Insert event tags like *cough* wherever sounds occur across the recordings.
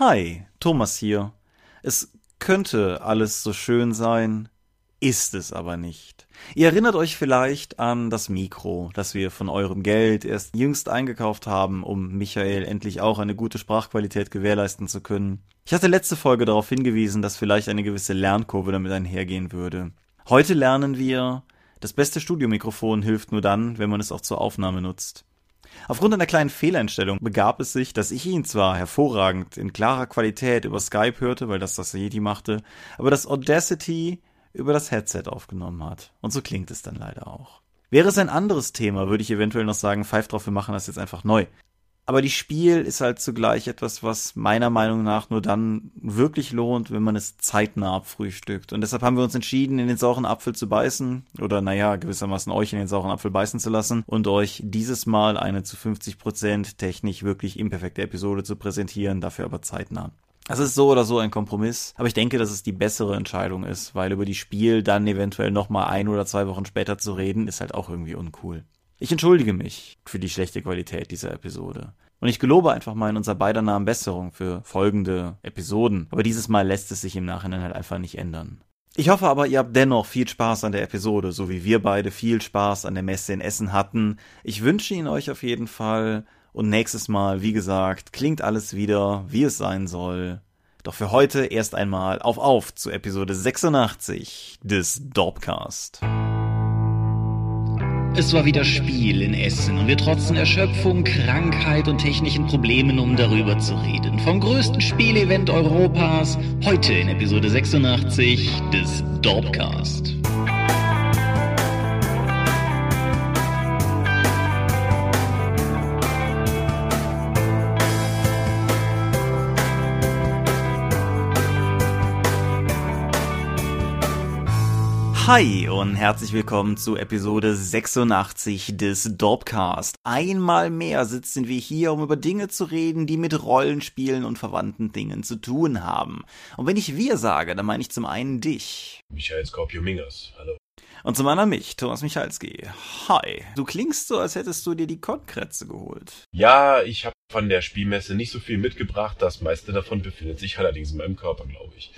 Hi, Thomas hier. Es könnte alles so schön sein, ist es aber nicht. Ihr erinnert euch vielleicht an das Mikro, das wir von eurem Geld erst jüngst eingekauft haben, um Michael endlich auch eine gute Sprachqualität gewährleisten zu können. Ich hatte letzte Folge darauf hingewiesen, dass vielleicht eine gewisse Lernkurve damit einhergehen würde. Heute lernen wir, das beste Studiomikrofon hilft nur dann, wenn man es auch zur Aufnahme nutzt. Aufgrund einer kleinen Fehleinstellung begab es sich, dass ich ihn zwar hervorragend in klarer Qualität über Skype hörte, weil das das Yeti machte, aber das Audacity über das Headset aufgenommen hat. Und so klingt es dann leider auch. Wäre es ein anderes Thema, würde ich eventuell noch sagen, pfeif drauf, wir machen das jetzt einfach neu. Aber die Spiel ist halt zugleich etwas, was meiner Meinung nach nur dann wirklich lohnt, wenn man es zeitnah abfrühstückt. Und deshalb haben wir uns entschieden, in den sauren Apfel zu beißen. Oder naja, gewissermaßen euch in den sauren Apfel beißen zu lassen und euch dieses Mal eine zu 50% technisch wirklich imperfekte Episode zu präsentieren, dafür aber zeitnah. Das ist so oder so ein Kompromiss, aber ich denke, dass es die bessere Entscheidung ist, weil über die Spiel dann eventuell nochmal ein oder zwei Wochen später zu reden, ist halt auch irgendwie uncool. Ich entschuldige mich für die schlechte Qualität dieser Episode. Und ich gelobe einfach mal in unser beider Namen Besserung für folgende Episoden. Aber dieses Mal lässt es sich im Nachhinein halt einfach nicht ändern. Ich hoffe aber, ihr habt dennoch viel Spaß an der Episode, so wie wir beide viel Spaß an der Messe in Essen hatten. Ich wünsche ihn euch auf jeden Fall. Und nächstes Mal, wie gesagt, klingt alles wieder, wie es sein soll. Doch für heute erst einmal auf auf zu Episode 86 des Dorpcast. Es war wieder Spiel in Essen und wir trotzen Erschöpfung, Krankheit und technischen Problemen, um darüber zu reden. Vom größten Spielevent Europas, heute in Episode 86 des Dorpcast. Hi und herzlich willkommen zu Episode 86 des Dorpcast. Einmal mehr sitzen wir hier, um über Dinge zu reden, die mit Rollenspielen und verwandten Dingen zu tun haben. Und wenn ich wir sage, dann meine ich zum einen dich. Michael Skorpio-Mingers, hallo. Und zum anderen mich, Thomas Michalski. Hi. Du klingst so, als hättest du dir die Kontkrätze geholt. Ja, ich habe von der Spielmesse nicht so viel mitgebracht. Das meiste davon befindet sich allerdings in meinem Körper, glaube ich.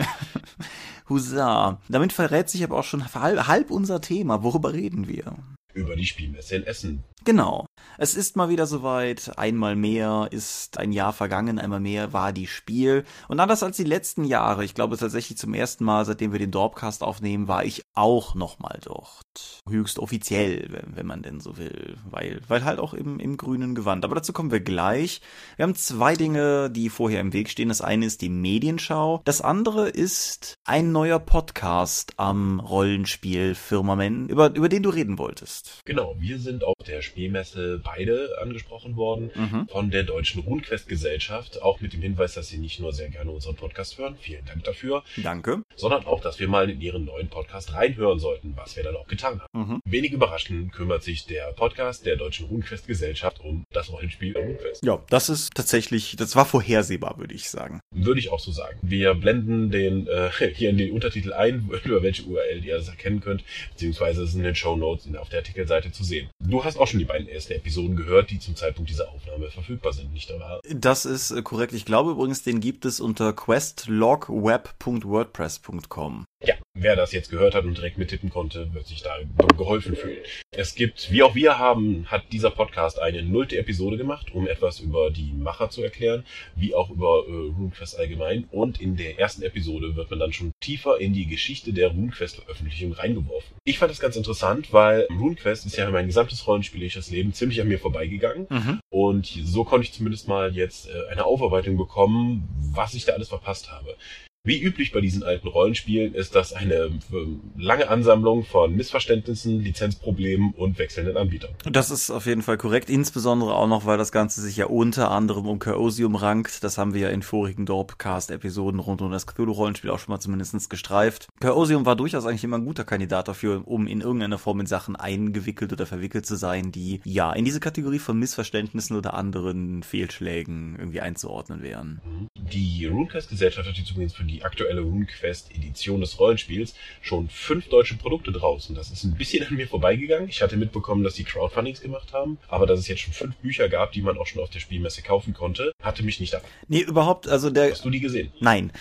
*laughs* Husa. Damit verrät sich aber auch schon halb unser Thema. Worüber reden wir? Über die Spielmesse in Essen. Genau. Es ist mal wieder soweit. Einmal mehr ist ein Jahr vergangen, einmal mehr war die Spiel. Und anders als die letzten Jahre, ich glaube tatsächlich zum ersten Mal, seitdem wir den Dorpcast aufnehmen, war ich auch nochmal dort. Höchst offiziell, wenn, wenn, man denn so will. Weil, weil halt auch im, im grünen Gewand. Aber dazu kommen wir gleich. Wir haben zwei Dinge, die vorher im Weg stehen. Das eine ist die Medienschau. Das andere ist ein neuer Podcast am Rollenspiel Firmament, über, über den du reden wolltest. Genau, wir sind auf der Spielmesse beide angesprochen worden mhm. von der Deutschen RuneQuest Gesellschaft, auch mit dem Hinweis, dass sie nicht nur sehr gerne unseren Podcast hören, vielen Dank dafür. Danke. Sondern auch, dass wir mal in ihren neuen Podcast reinhören sollten, was wir dann auch getan haben. Mhm. Wenig überraschend kümmert sich der Podcast der Deutschen RuneQuest Gesellschaft um das Rollenspiel RuneQuest. Ja, das ist tatsächlich, das war vorhersehbar, würde ich sagen. Würde ich auch so sagen. Wir blenden den äh, *laughs* hier in den Untertitel ein, *laughs* über welche URL ihr das erkennen könnt, beziehungsweise es in den Show Notes auf der Artikelseite zu sehen. Du hast auch schon die beiden ersten Episoden gehört, die zum Zeitpunkt dieser Aufnahme verfügbar sind, nicht wahr? Das ist äh, korrekt. Ich glaube übrigens, den gibt es unter questlogweb.wordpress.com. Ja, wer das jetzt gehört hat und direkt mittippen konnte, wird sich da geholfen fühlen. Es gibt, wie auch wir haben, hat dieser Podcast eine nullte Episode gemacht, um etwas über die Macher zu erklären, wie auch über äh, RuneQuest allgemein. Und in der ersten Episode wird man dann schon tiefer in die Geschichte der RuneQuest-Veröffentlichung reingeworfen. Ich fand das ganz interessant, weil RuneQuest ist ja mein gesamtes rollenspielerisches Leben ziemlich an mir vorbeigegangen. Mhm. Und so konnte ich zumindest mal jetzt äh, eine Aufarbeitung bekommen, was ich da alles verpasst habe. Wie üblich bei diesen alten Rollenspielen ist das eine ähm, lange Ansammlung von Missverständnissen, Lizenzproblemen und wechselnden Anbietern. Das ist auf jeden Fall korrekt, insbesondere auch noch, weil das Ganze sich ja unter anderem um Chaosium rankt. Das haben wir ja in vorigen Dorpcast-Episoden rund um das Cthulhu-Rollenspiel auch schon mal zumindest gestreift. Chaosium war durchaus eigentlich immer ein guter Kandidat dafür, um in irgendeiner Form in Sachen eingewickelt oder verwickelt zu sein, die ja in diese Kategorie von Missverständnissen oder anderen Fehlschlägen irgendwie einzuordnen wären. Die Runecast-Gesellschaft hat sich übrigens für die aktuelle RuneQuest Edition des Rollenspiels schon fünf deutsche Produkte draußen. Das ist ein bisschen an mir vorbeigegangen. Ich hatte mitbekommen, dass die Crowdfundings gemacht haben, aber dass es jetzt schon fünf Bücher gab, die man auch schon auf der Spielmesse kaufen konnte, hatte mich nicht ab. Nee, überhaupt, also der. Hast du die gesehen? Nein.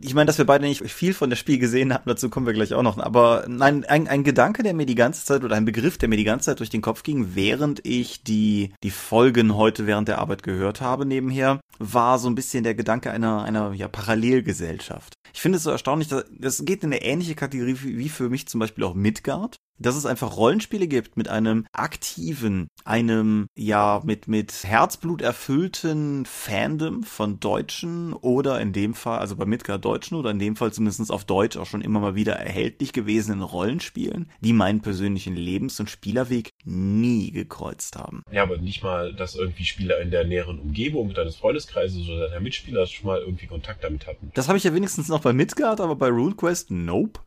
Ich meine, dass wir beide nicht viel von der Spiel gesehen haben, dazu kommen wir gleich auch noch. Aber nein, ein, ein Gedanke, der mir die ganze Zeit oder ein Begriff, der mir die ganze Zeit durch den Kopf ging, während ich die, die Folgen heute während der Arbeit gehört habe nebenher, war so ein bisschen der Gedanke einer, einer ja, Parallelgesellschaft. Ich finde es so erstaunlich, dass das geht in eine ähnliche Kategorie wie für mich zum Beispiel auch Midgard dass es einfach Rollenspiele gibt mit einem aktiven, einem ja mit mit Herzblut erfüllten Fandom von Deutschen oder in dem Fall, also bei Midgard Deutschen oder in dem Fall zumindest auf Deutsch auch schon immer mal wieder erhältlich gewesenen Rollenspielen, die meinen persönlichen Lebens- und Spielerweg nie gekreuzt haben. Ja, aber nicht mal, dass irgendwie Spieler in der näheren Umgebung deines Freundeskreises oder deiner Mitspieler schon mal irgendwie Kontakt damit hatten. Das habe ich ja wenigstens noch bei Midgard, aber bei RuneQuest, nope.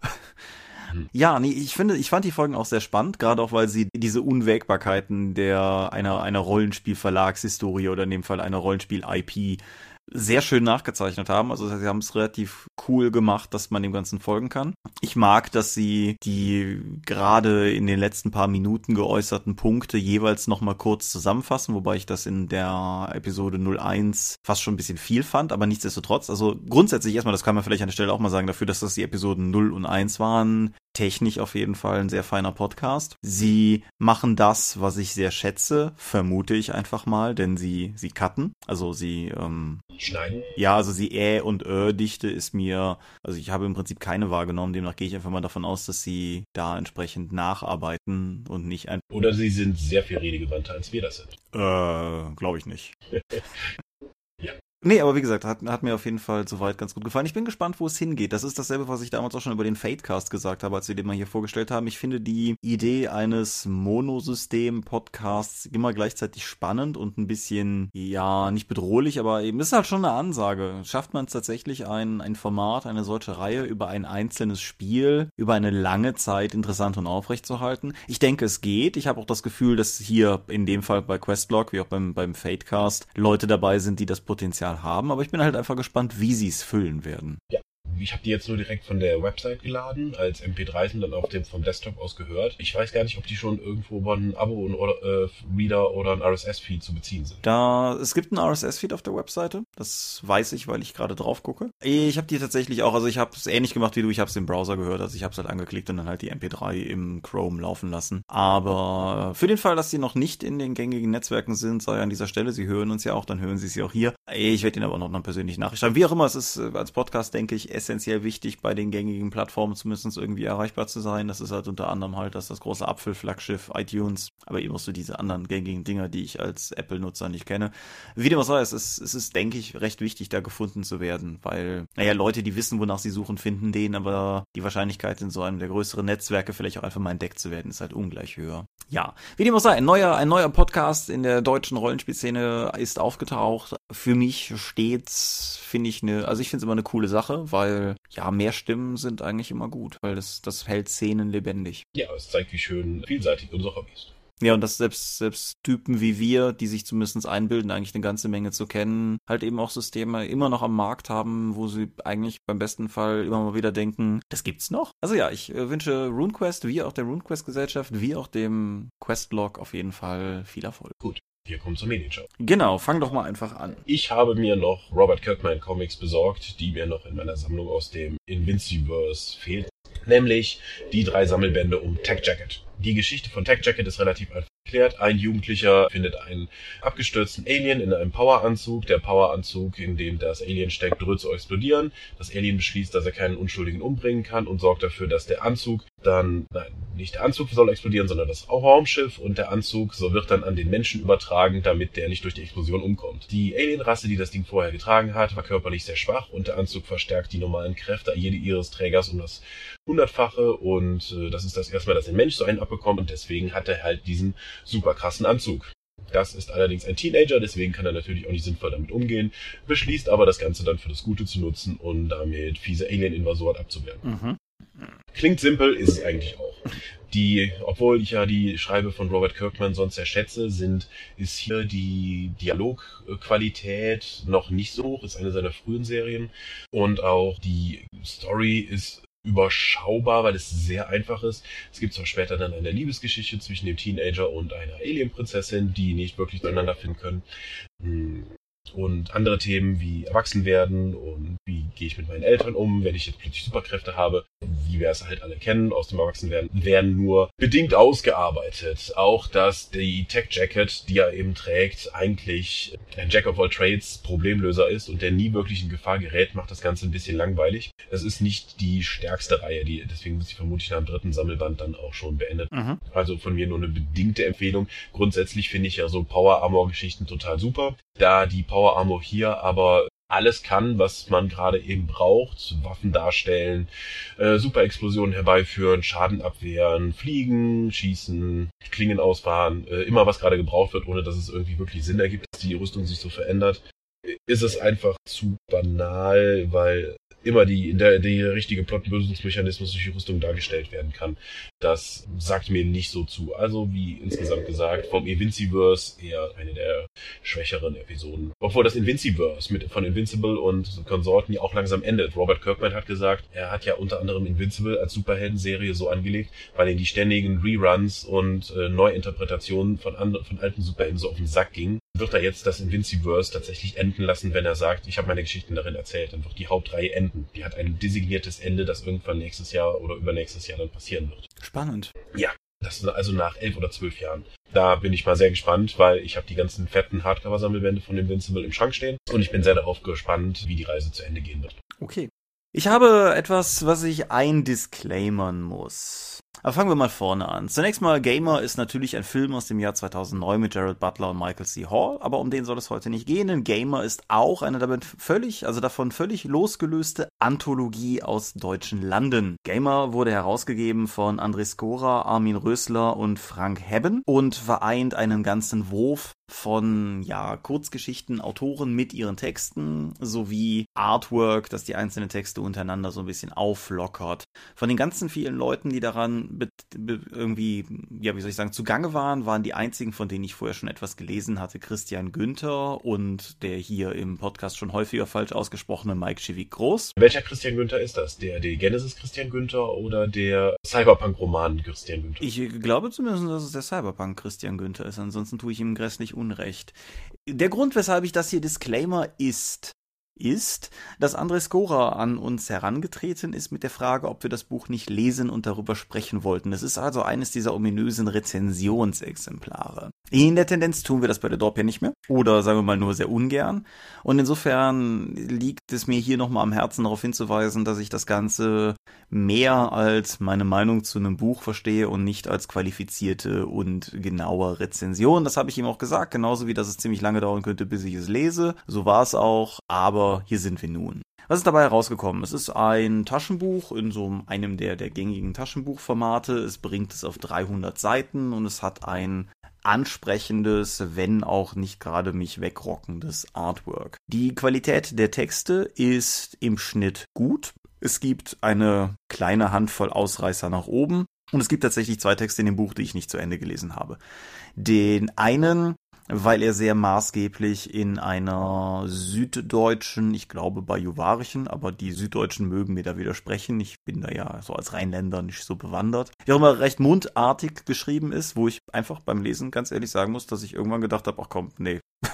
Ja, nee, ich finde, ich fand die Folgen auch sehr spannend, gerade auch weil sie diese Unwägbarkeiten der einer einer Rollenspielverlagshistorie oder in dem Fall einer Rollenspiel-IP sehr schön nachgezeichnet haben. Also sie haben es relativ cool gemacht, dass man dem Ganzen folgen kann. Ich mag, dass sie die gerade in den letzten paar Minuten geäußerten Punkte jeweils nochmal kurz zusammenfassen, wobei ich das in der Episode 01 fast schon ein bisschen viel fand, aber nichtsdestotrotz, also grundsätzlich erstmal, das kann man vielleicht an der Stelle auch mal sagen, dafür, dass das die Episoden 0 und 1 waren, technisch auf jeden Fall ein sehr feiner Podcast. Sie machen das, was ich sehr schätze, vermute ich einfach mal, denn sie, sie cutten, also sie, ähm, Schneiden? Ja, also sie Ä und Ö-Dichte ist mir, also ich habe im Prinzip keine wahrgenommen, demnach gehe ich einfach mal davon aus, dass sie da entsprechend nacharbeiten und nicht ein. Oder sie sind sehr viel redegewandter, als wir das sind. Äh, glaube ich nicht. *laughs* *laughs* Nee, aber wie gesagt, hat, hat mir auf jeden Fall soweit ganz gut gefallen. Ich bin gespannt, wo es hingeht. Das ist dasselbe, was ich damals auch schon über den Fatecast gesagt habe, als wir den mal hier vorgestellt haben. Ich finde die Idee eines Monosystem-Podcasts immer gleichzeitig spannend und ein bisschen, ja, nicht bedrohlich, aber eben ist halt schon eine Ansage. Schafft man es tatsächlich, ein, ein Format, eine solche Reihe über ein einzelnes Spiel über eine lange Zeit interessant und aufrecht zu halten? Ich denke, es geht. Ich habe auch das Gefühl, dass hier in dem Fall bei Questlog, wie auch beim, beim Fatecast, Leute dabei sind, die das Potenzial haben, aber ich bin halt einfach gespannt, wie sie es füllen werden. Ja, ich habe die jetzt nur direkt von der Website geladen, als MP3 und dann auf dem vom Desktop aus gehört. Ich weiß gar nicht, ob die schon irgendwo über ein Abo oder äh, Reader oder ein RSS-Feed zu beziehen sind. Da es gibt einen RSS-Feed auf der Webseite, das weiß ich, weil ich gerade drauf gucke. Ich habe die tatsächlich auch, also ich habe es ähnlich gemacht wie du, ich habe es im Browser gehört, also ich habe es halt angeklickt und dann halt die MP3 im Chrome laufen lassen. Aber für den Fall, dass sie noch nicht in den gängigen Netzwerken sind, sei an dieser Stelle, sie hören uns ja auch, dann hören sie sie auch hier. Ich werde ihnen aber noch eine persönliche Nachricht. Wie auch immer, es ist äh, als Podcast, denke ich, essentiell wichtig, bei den gängigen Plattformen zumindest irgendwie erreichbar zu sein. Das ist halt unter anderem halt das, das große Apfelflaggschiff iTunes, aber eben auch so diese anderen gängigen Dinger, die ich als Apple-Nutzer nicht kenne. Wie dem auch sei, es ist, es ist, denke ich, recht wichtig, da gefunden zu werden, weil, naja, Leute, die wissen, wonach sie suchen, finden den, aber die Wahrscheinlichkeit in so einem der größeren Netzwerke vielleicht auch einfach mal entdeckt zu werden, ist halt ungleich höher. Ja, wie dem auch sei, ein neuer, ein neuer Podcast in der deutschen Rollenspielszene ist aufgetaucht. Für mich steht's, finde ich eine, also ich finde es immer eine coole Sache, weil ja, mehr Stimmen sind eigentlich immer gut, weil das, das hält Szenen lebendig. Ja, es zeigt, wie schön vielseitig unser Hobby ist. Ja, und dass selbst, selbst Typen wie wir, die sich zumindest einbilden, eigentlich eine ganze Menge zu kennen, halt eben auch Systeme immer noch am Markt haben, wo sie eigentlich beim besten Fall immer mal wieder denken, das gibt's noch. Also ja, ich äh, wünsche RuneQuest, wie auch der RuneQuest Gesellschaft, wie auch dem Questlog auf jeden Fall viel Erfolg. Gut. Wir kommen zur Medienschau. Genau, fang doch mal einfach an. Ich habe mir noch Robert Kirkman Comics besorgt, die mir noch in meiner Sammlung aus dem Invinciverse fehlt. Nämlich die drei Sammelbände um Tech Jacket. Die Geschichte von Tech Jacket ist relativ einfach erklärt. Ein Jugendlicher findet einen abgestürzten Alien in einem Poweranzug. Der Poweranzug, in dem das Alien steckt, droht zu explodieren. Das Alien beschließt, dass er keinen Unschuldigen umbringen kann und sorgt dafür, dass der Anzug dann, nein, nicht der Anzug soll explodieren, sondern das Raumschiff und der Anzug so wird dann an den Menschen übertragen, damit der nicht durch die Explosion umkommt. Die Alienrasse, die das Ding vorher getragen hat, war körperlich sehr schwach und der Anzug verstärkt die normalen Kräfte jede ihres Trägers um das hundertfache und äh, das ist das erste Mal, dass ein Mensch so einen abbekommt und deswegen hat er halt diesen super krassen Anzug. Das ist allerdings ein Teenager, deswegen kann er natürlich auch nicht sinnvoll damit umgehen, beschließt aber das Ganze dann für das Gute zu nutzen und damit fiese Alien-Invasoren abzuwehren. Mhm. Klingt simpel, ist es eigentlich auch. Die, obwohl ich ja die Schreibe von Robert Kirkman sonst sehr sind, ist hier die Dialogqualität noch nicht so hoch, ist eine seiner frühen Serien. Und auch die Story ist überschaubar, weil es sehr einfach ist. Es gibt zwar später dann eine Liebesgeschichte zwischen dem Teenager und einer Alienprinzessin, die nicht wirklich zueinander finden können. Und andere Themen wie Erwachsenwerden und wie gehe ich mit meinen Eltern um, wenn ich jetzt plötzlich Superkräfte habe, wie wir es halt alle kennen aus dem Erwachsenwerden, werden nur bedingt ausgearbeitet. Auch dass die Tech Jacket, die er eben trägt, eigentlich ein Jack of all Trades Problemlöser ist und der nie wirklich in Gefahr gerät, macht das Ganze ein bisschen langweilig. Es ist nicht die stärkste Reihe, die, deswegen muss ich vermutlich nach dem dritten Sammelband dann auch schon beendet. Mhm. Also von mir nur eine bedingte Empfehlung. Grundsätzlich finde ich ja so Power Armor Geschichten total super. Da die Power Armor hier aber alles kann, was man gerade eben braucht. Waffen darstellen, äh, Superexplosionen herbeiführen, Schaden abwehren, fliegen, schießen, Klingen ausfahren, äh, immer was gerade gebraucht wird, ohne dass es irgendwie wirklich Sinn ergibt, dass die Rüstung sich so verändert. Ist es einfach zu banal, weil immer die, der, der richtige Plottenlösungsmechanismus durch die Rüstung dargestellt werden kann. Das sagt mir nicht so zu. Also, wie insgesamt gesagt, vom Invinciverse eher eine der schwächeren Episoden. Obwohl das Invinciverse mit, von Invincible und Konsorten ja auch langsam endet. Robert Kirkman hat gesagt, er hat ja unter anderem Invincible als Superhelden-Serie so angelegt, weil ihm die ständigen Reruns und äh, Neuinterpretationen von, anderen, von alten Superhelden so auf den Sack gingen. Wird er jetzt das Invinciverse tatsächlich enden lassen, wenn er sagt, ich habe meine Geschichten darin erzählt, dann wird die Hauptreihe enden. Die hat ein designiertes Ende, das irgendwann nächstes Jahr oder übernächstes Jahr dann passieren wird. Spannend. Ja, das ist also nach elf oder zwölf Jahren. Da bin ich mal sehr gespannt, weil ich habe die ganzen fetten Hardcover-Sammelbände von Invincible im Schrank stehen und ich bin sehr darauf gespannt, wie die Reise zu Ende gehen wird. Okay. Ich habe etwas, was ich eindisclaimern muss. Aber fangen wir mal vorne an. Zunächst mal, Gamer ist natürlich ein Film aus dem Jahr 2009 mit Jared Butler und Michael C. Hall, aber um den soll es heute nicht gehen, denn Gamer ist auch eine damit völlig, also davon völlig losgelöste Anthologie aus deutschen Landen. Gamer wurde herausgegeben von André Skora, Armin Rösler und Frank Hebben und vereint einen ganzen Wurf von ja Kurzgeschichten, Autoren mit ihren Texten sowie Artwork, das die einzelnen Texte untereinander so ein bisschen auflockert. Von den ganzen vielen Leuten, die daran irgendwie, ja, wie soll ich sagen, zugange waren, waren die einzigen, von denen ich vorher schon etwas gelesen hatte, Christian Günther und der hier im Podcast schon häufiger falsch ausgesprochene Mike Schivik Groß. Welcher Christian Günther ist das? Der, der Genesis Christian Günther oder der Cyberpunk-Roman Christian Günther? Ich glaube zumindest, dass es der Cyberpunk Christian Günther ist, ansonsten tue ich ihm grässlich Unrecht. Der Grund, weshalb ich das hier Disclaimer ist, ist, dass André Skora an uns herangetreten ist mit der Frage, ob wir das Buch nicht lesen und darüber sprechen wollten. Es ist also eines dieser ominösen Rezensionsexemplare. In der Tendenz tun wir das bei der Dorp ja nicht mehr. Oder sagen wir mal nur sehr ungern. Und insofern liegt es mir hier nochmal am Herzen darauf hinzuweisen, dass ich das Ganze mehr als meine Meinung zu einem Buch verstehe und nicht als qualifizierte und genaue Rezension. Das habe ich ihm auch gesagt, genauso wie dass es ziemlich lange dauern könnte, bis ich es lese. So war es auch. Aber hier sind wir nun. Was ist dabei herausgekommen? Es ist ein Taschenbuch in so einem der, der gängigen Taschenbuchformate. Es bringt es auf 300 Seiten und es hat ein ansprechendes, wenn auch nicht gerade mich wegrockendes Artwork. Die Qualität der Texte ist im Schnitt gut. Es gibt eine kleine Handvoll Ausreißer nach oben. Und es gibt tatsächlich zwei Texte in dem Buch, die ich nicht zu Ende gelesen habe. Den einen weil er sehr maßgeblich in einer süddeutschen, ich glaube bajuwarischen, aber die Süddeutschen mögen mir da widersprechen. Ich bin da ja so als Rheinländer nicht so bewandert. Wie auch immer recht mundartig geschrieben ist, wo ich einfach beim Lesen ganz ehrlich sagen muss, dass ich irgendwann gedacht habe, ach komm, nee, *laughs*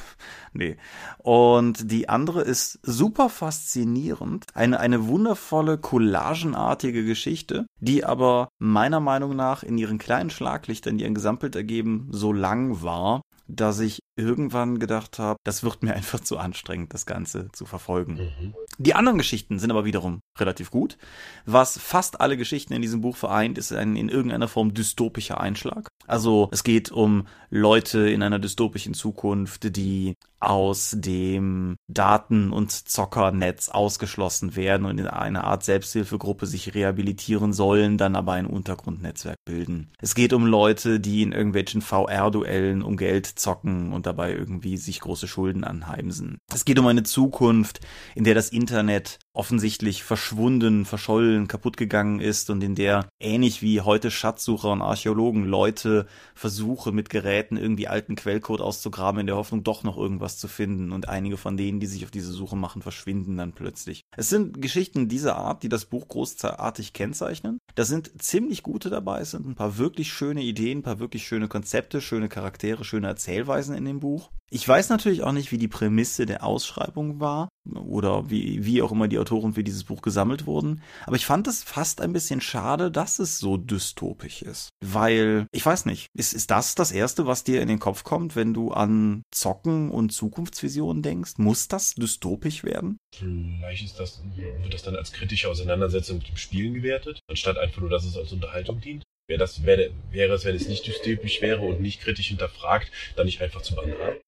nee. Und die andere ist super faszinierend. Eine, eine wundervolle, collagenartige Geschichte, die aber meiner Meinung nach in ihren kleinen Schlaglichtern, die ein Gesamtbild ergeben, so lang war, dass ich irgendwann gedacht habe, das wird mir *laughs* einfach zu anstrengend, das Ganze zu verfolgen. Mhm. Die anderen Geschichten sind aber wiederum relativ gut. Was fast alle Geschichten in diesem Buch vereint, ist ein in irgendeiner Form dystopischer Einschlag. Also es geht um Leute in einer dystopischen Zukunft, die aus dem Daten- und Zockernetz ausgeschlossen werden und in einer Art Selbsthilfegruppe sich rehabilitieren sollen, dann aber ein Untergrundnetzwerk bilden. Es geht um Leute, die in irgendwelchen VR-Duellen um Geld zocken und dabei irgendwie sich große Schulden anheimsen. Es geht um eine Zukunft, in der das Internet offensichtlich verschwunden, verschollen, kaputt gegangen ist und in der ähnlich wie heute Schatzsucher und Archäologen Leute versuchen mit Geräten irgendwie alten Quellcode auszugraben in der Hoffnung doch noch irgendwas zu finden und einige von denen, die sich auf diese Suche machen, verschwinden dann plötzlich. Es sind Geschichten dieser Art, die das Buch großartig kennzeichnen. Da sind ziemlich gute dabei, es sind ein paar wirklich schöne Ideen, ein paar wirklich schöne Konzepte, schöne Charaktere, schöne Erzählweisen in dem Buch. Ich weiß natürlich auch nicht, wie die Prämisse der Ausschreibung war oder wie, wie auch immer die Autoren für dieses Buch gesammelt wurden. Aber ich fand es fast ein bisschen schade, dass es so dystopisch ist. Weil, ich weiß nicht, ist, ist das das Erste, was dir in den Kopf kommt, wenn du an Zocken und Zukunftsvisionen denkst? Muss das dystopisch werden? Vielleicht ist das, wird das dann als kritische Auseinandersetzung mit dem Spielen gewertet, anstatt einfach nur, dass es als Unterhaltung dient? Wäre das, wäre, wäre es, wenn es nicht dystopisch wäre und nicht kritisch hinterfragt, dann nicht einfach zu banal?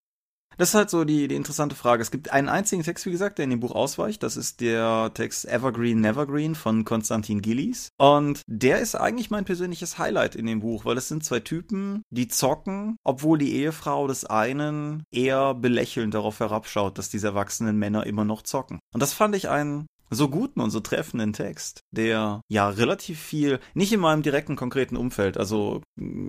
Das ist halt so die, die interessante Frage. Es gibt einen einzigen Text, wie gesagt, der in dem Buch ausweicht. Das ist der Text Evergreen Nevergreen von Konstantin Gillies. Und der ist eigentlich mein persönliches Highlight in dem Buch, weil es sind zwei Typen, die zocken, obwohl die Ehefrau des einen eher belächelnd darauf herabschaut, dass diese erwachsenen Männer immer noch zocken. Und das fand ich einen so guten und so treffenden Text, der ja relativ viel, nicht in meinem direkten konkreten Umfeld, also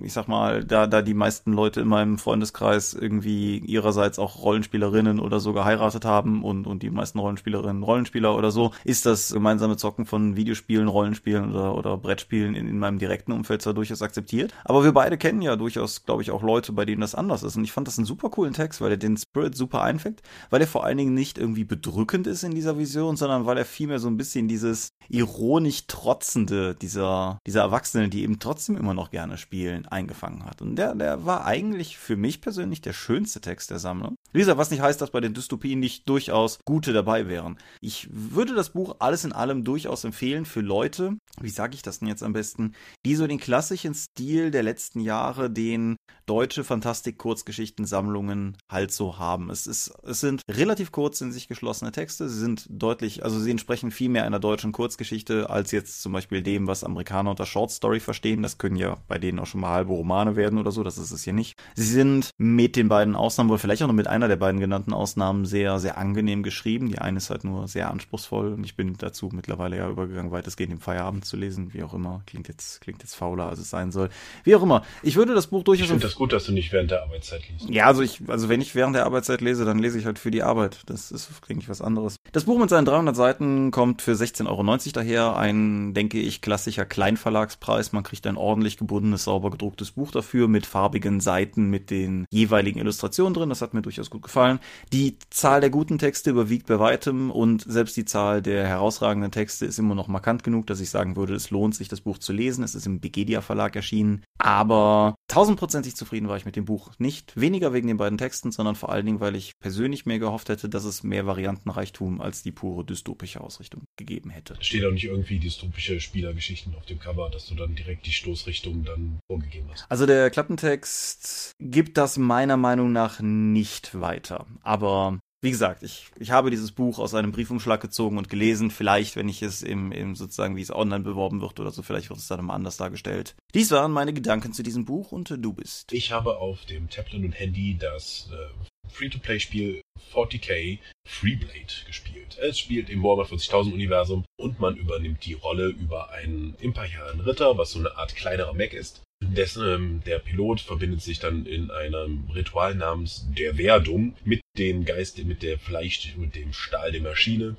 ich sag mal, da, da die meisten Leute in meinem Freundeskreis irgendwie ihrerseits auch Rollenspielerinnen oder so geheiratet haben und, und die meisten Rollenspielerinnen Rollenspieler oder so, ist das gemeinsame Zocken von Videospielen, Rollenspielen oder, oder Brettspielen in, in meinem direkten Umfeld zwar durchaus akzeptiert, aber wir beide kennen ja durchaus, glaube ich, auch Leute, bei denen das anders ist. Und ich fand das einen super coolen Text, weil er den Spirit super einfängt, weil er vor allen Dingen nicht irgendwie bedrückend ist in dieser Vision, sondern weil er vielmehr so ein bisschen dieses ironisch trotzende dieser, dieser Erwachsenen, die eben trotzdem immer noch gerne spielen, eingefangen hat. Und der, der war eigentlich für mich persönlich der schönste Text der Sammlung. Lisa, was nicht heißt, dass bei den Dystopien nicht durchaus gute dabei wären. Ich würde das Buch alles in allem durchaus empfehlen für Leute, wie sage ich das denn jetzt am besten, die so den klassischen Stil der letzten Jahre, den deutsche Fantastik-Kurzgeschichtensammlungen halt so haben. Es ist, es sind relativ kurz in sich geschlossene Texte. Sie sind deutlich, also sie entsprechen viel mehr einer deutschen Kurzgeschichte als jetzt zum Beispiel dem, was Amerikaner unter Short Story verstehen. Das können ja bei denen auch schon mal halbe Romane werden oder so. Das ist es hier nicht. Sie sind mit den beiden Ausnahmen, oder vielleicht auch noch mit einer der beiden genannten Ausnahmen sehr, sehr angenehm geschrieben. Die eine ist halt nur sehr anspruchsvoll und ich bin dazu mittlerweile ja übergegangen, weitestgehend im Feierabend zu lesen, wie auch immer. Klingt jetzt, klingt jetzt fauler, als es sein soll. Wie auch immer. Ich würde das Buch durchaus. Ich gut, dass du nicht während der Arbeitszeit liest. Ja, also ich, also wenn ich während der Arbeitszeit lese, dann lese ich halt für die Arbeit. Das ist, denke ich, was anderes. Das Buch mit seinen 300 Seiten kommt für 16,90 Euro daher. Ein, denke ich, klassischer Kleinverlagspreis. Man kriegt ein ordentlich gebundenes, sauber gedrucktes Buch dafür mit farbigen Seiten mit den jeweiligen Illustrationen drin. Das hat mir durchaus gut gefallen. Die Zahl der guten Texte überwiegt bei weitem und selbst die Zahl der herausragenden Texte ist immer noch markant genug, dass ich sagen würde, es lohnt sich, das Buch zu lesen. Es ist im Begedia Verlag erschienen. Aber tausendprozentig zufrieden war ich mit dem Buch. Nicht weniger wegen den beiden Texten, sondern vor allen Dingen, weil ich persönlich mehr gehofft hätte, dass es mehr Variantenreichtum als die pure dystopische Ausrichtung gegeben hätte. Steht auch nicht irgendwie dystopische Spielergeschichten auf dem Cover, dass du dann direkt die Stoßrichtung dann vorgegeben hast. Also der Klappentext gibt das meiner Meinung nach nicht weiter. Aber wie gesagt, ich, ich habe dieses Buch aus einem Briefumschlag gezogen und gelesen. Vielleicht, wenn ich es im, im sozusagen, wie es online beworben wird oder so, vielleicht wird es dann immer anders dargestellt. Dies waren meine Gedanken zu diesem Buch und du bist. Ich habe auf dem Tablet und Handy das äh, Free-to-Play-Spiel 40k Freeblade gespielt. Es spielt im Warhammer 40.000 Universum und man übernimmt die Rolle über einen imperialen Ritter, was so eine Art kleinerer Mech ist. Dessen, ähm, der Pilot verbindet sich dann in einem Ritual namens der Werdung mit dem Geist, mit der Fleisch, mit dem Stahl der Maschine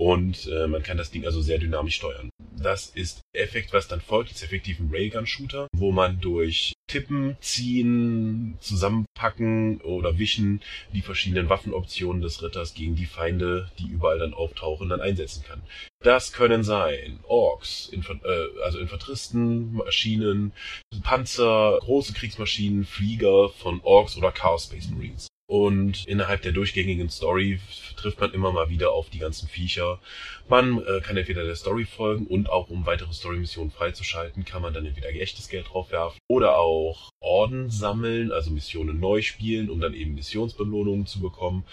und äh, man kann das Ding also sehr dynamisch steuern. Das ist Effekt, was dann folgt, ist effektiv ein Railgun-Shooter, wo man durch Tippen, Ziehen, Zusammenpacken oder Wischen die verschiedenen Waffenoptionen des Ritters gegen die Feinde, die überall dann auftauchen, dann einsetzen kann. Das können sein Orks, Inf äh, also Infanteristen, Maschinen, Panzer, große Kriegsmaschinen, Flieger von Orks oder Chaos Space Marines. Und innerhalb der durchgängigen Story trifft man immer mal wieder auf die ganzen Viecher. Man äh, kann entweder der Story folgen und auch um weitere Story-Missionen freizuschalten, kann man dann entweder echtes Geld draufwerfen oder auch Orden sammeln, also Missionen neu spielen, um dann eben Missionsbelohnungen zu bekommen.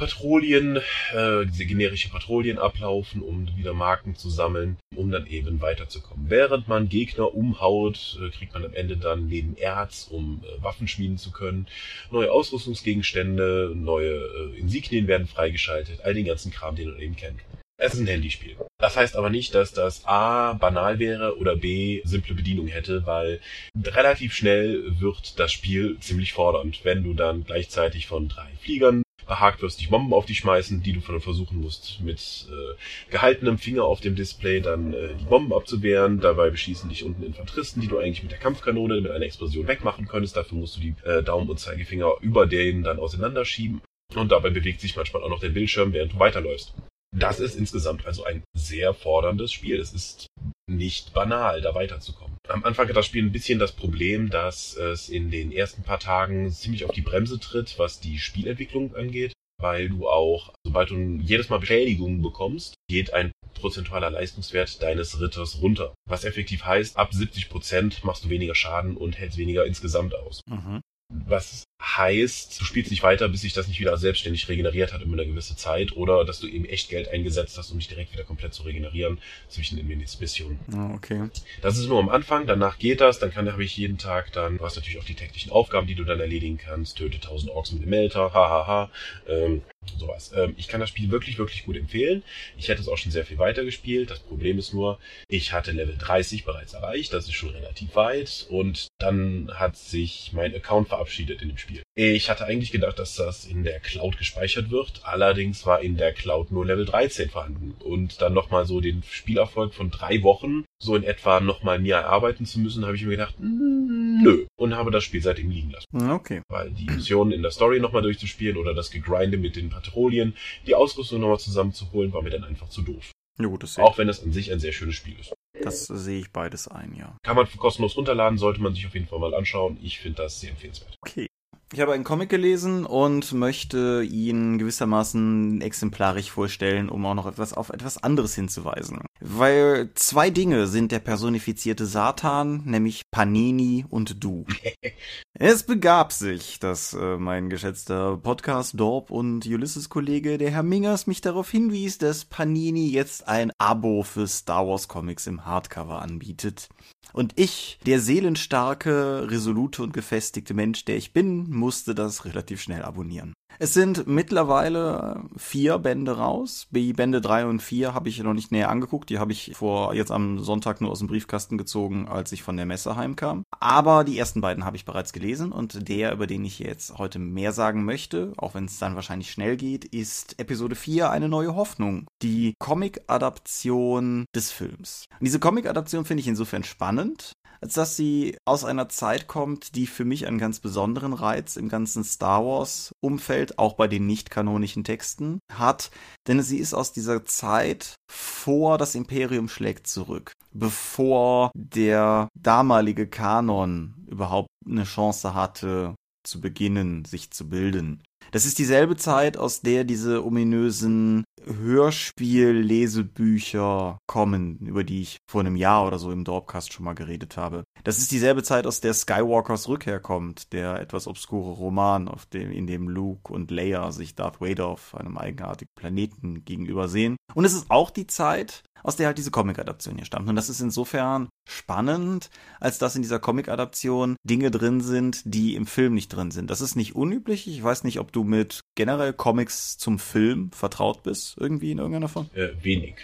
Patrouillen, äh, diese generische Patrouillen ablaufen, um wieder Marken zu sammeln, um dann eben weiterzukommen. Während man Gegner umhaut, äh, kriegt man am Ende dann neben Erz, um äh, Waffen schmieden zu können, neue Ausrüstungsgegenstände, neue äh, Insignien werden freigeschaltet, all den ganzen Kram, den man eben kennt. Es ist ein Handyspiel. Das heißt aber nicht, dass das A banal wäre oder B simple Bedienung hätte, weil relativ schnell wird das Spiel ziemlich fordernd, wenn du dann gleichzeitig von drei Fliegern behagt wirst, dich Bomben auf dich schmeißen, die du versuchen musst, mit äh, gehaltenem Finger auf dem Display dann äh, die Bomben abzuwehren. Dabei beschießen dich unten Infanteristen, die du eigentlich mit der Kampfkanone mit einer Explosion wegmachen könntest. Dafür musst du die äh, Daumen und Zeigefinger über denen dann auseinanderschieben. Und dabei bewegt sich manchmal auch noch der Bildschirm, während du weiterläufst. Das ist insgesamt also ein sehr forderndes Spiel. Es ist nicht banal, da weiterzukommen. Am Anfang hat das Spiel ein bisschen das Problem, dass es in den ersten paar Tagen ziemlich auf die Bremse tritt, was die Spielentwicklung angeht, weil du auch, sobald du jedes Mal Beschädigungen bekommst, geht ein prozentualer Leistungswert deines Ritters runter. Was effektiv heißt, ab 70 Prozent machst du weniger Schaden und hältst weniger insgesamt aus. Mhm. Was heißt, du spielst nicht weiter, bis sich das nicht wieder selbstständig regeneriert hat über eine gewisse Zeit oder dass du eben echt Geld eingesetzt hast, um dich direkt wieder komplett zu regenerieren zwischen den Missionen. Oh, okay. Das ist nur am Anfang, danach geht das, dann kann habe ich jeden Tag dann, du hast natürlich auch die täglichen Aufgaben, die du dann erledigen kannst, töte 1000 Orks mit dem Melter, hahaha, ähm, sowas. Ähm, ich kann das Spiel wirklich, wirklich gut empfehlen. Ich hätte es auch schon sehr viel weiter gespielt. Das Problem ist nur, ich hatte Level 30 bereits erreicht, das ist schon relativ weit und dann hat sich mein Account verabschiedet in dem Spiel. Ich hatte eigentlich gedacht, dass das in der Cloud gespeichert wird. Allerdings war in der Cloud nur Level 13 vorhanden. Und dann nochmal so den Spielerfolg von drei Wochen so in etwa nochmal mir erarbeiten zu müssen, habe ich mir gedacht, mm, nö. Und habe das Spiel seitdem liegen lassen. Okay. Weil die Missionen in der Story nochmal durchzuspielen oder das Gegrinde mit den Patrouillen, die Ausrüstung nochmal zusammenzuholen, war mir dann einfach zu doof. Gut, das Auch wenn es an sich ein sehr schönes Spiel ist. Das sehe ich beides ein, ja. Kann man kostenlos runterladen, sollte man sich auf jeden Fall mal anschauen. Ich finde das sehr empfehlenswert. Okay. Ich habe einen Comic gelesen und möchte ihn gewissermaßen exemplarisch vorstellen, um auch noch etwas auf etwas anderes hinzuweisen. Weil zwei Dinge sind der personifizierte Satan, nämlich Panini und du. *laughs* es begab sich, dass äh, mein geschätzter Podcast Dorp und Ulysses-Kollege, der Herr Mingers, mich darauf hinwies, dass Panini jetzt ein Abo für Star Wars Comics im Hardcover anbietet. Und ich, der seelenstarke, resolute und gefestigte Mensch, der ich bin, musste das relativ schnell abonnieren. Es sind mittlerweile vier Bände raus. Die Bände drei und vier habe ich noch nicht näher angeguckt. Die habe ich vor jetzt am Sonntag nur aus dem Briefkasten gezogen, als ich von der Messe heimkam. Aber die ersten beiden habe ich bereits gelesen und der, über den ich jetzt heute mehr sagen möchte, auch wenn es dann wahrscheinlich schnell geht, ist Episode 4 eine neue Hoffnung. Die Comic-Adaption des Films. Und diese Comic-Adaption finde ich insofern spannend, als dass sie aus einer Zeit kommt, die für mich einen ganz besonderen Reiz im ganzen Star Wars Umfeld, auch bei den nicht kanonischen Texten, hat, denn sie ist aus dieser Zeit vor das Imperium schlägt zurück, bevor der damalige Kanon überhaupt eine Chance hatte, zu beginnen, sich zu bilden. Das ist dieselbe Zeit, aus der diese ominösen Hörspiel-Lesebücher kommen, über die ich vor einem Jahr oder so im Dorpcast schon mal geredet habe. Das ist dieselbe Zeit, aus der Skywalkers Rückkehr kommt, der etwas obskure Roman, auf dem, in dem Luke und Leia sich Darth Vader auf einem eigenartigen Planeten gegenüber sehen. Und es ist auch die Zeit, aus der halt diese Comic-Adaption hier stammt. Und das ist insofern spannend, als dass in dieser Comic-Adaption Dinge drin sind, die im Film nicht drin sind. Das ist nicht unüblich. Ich weiß nicht, ob du mit generell Comics zum Film vertraut bist, irgendwie in irgendeiner Form. Äh, wenig.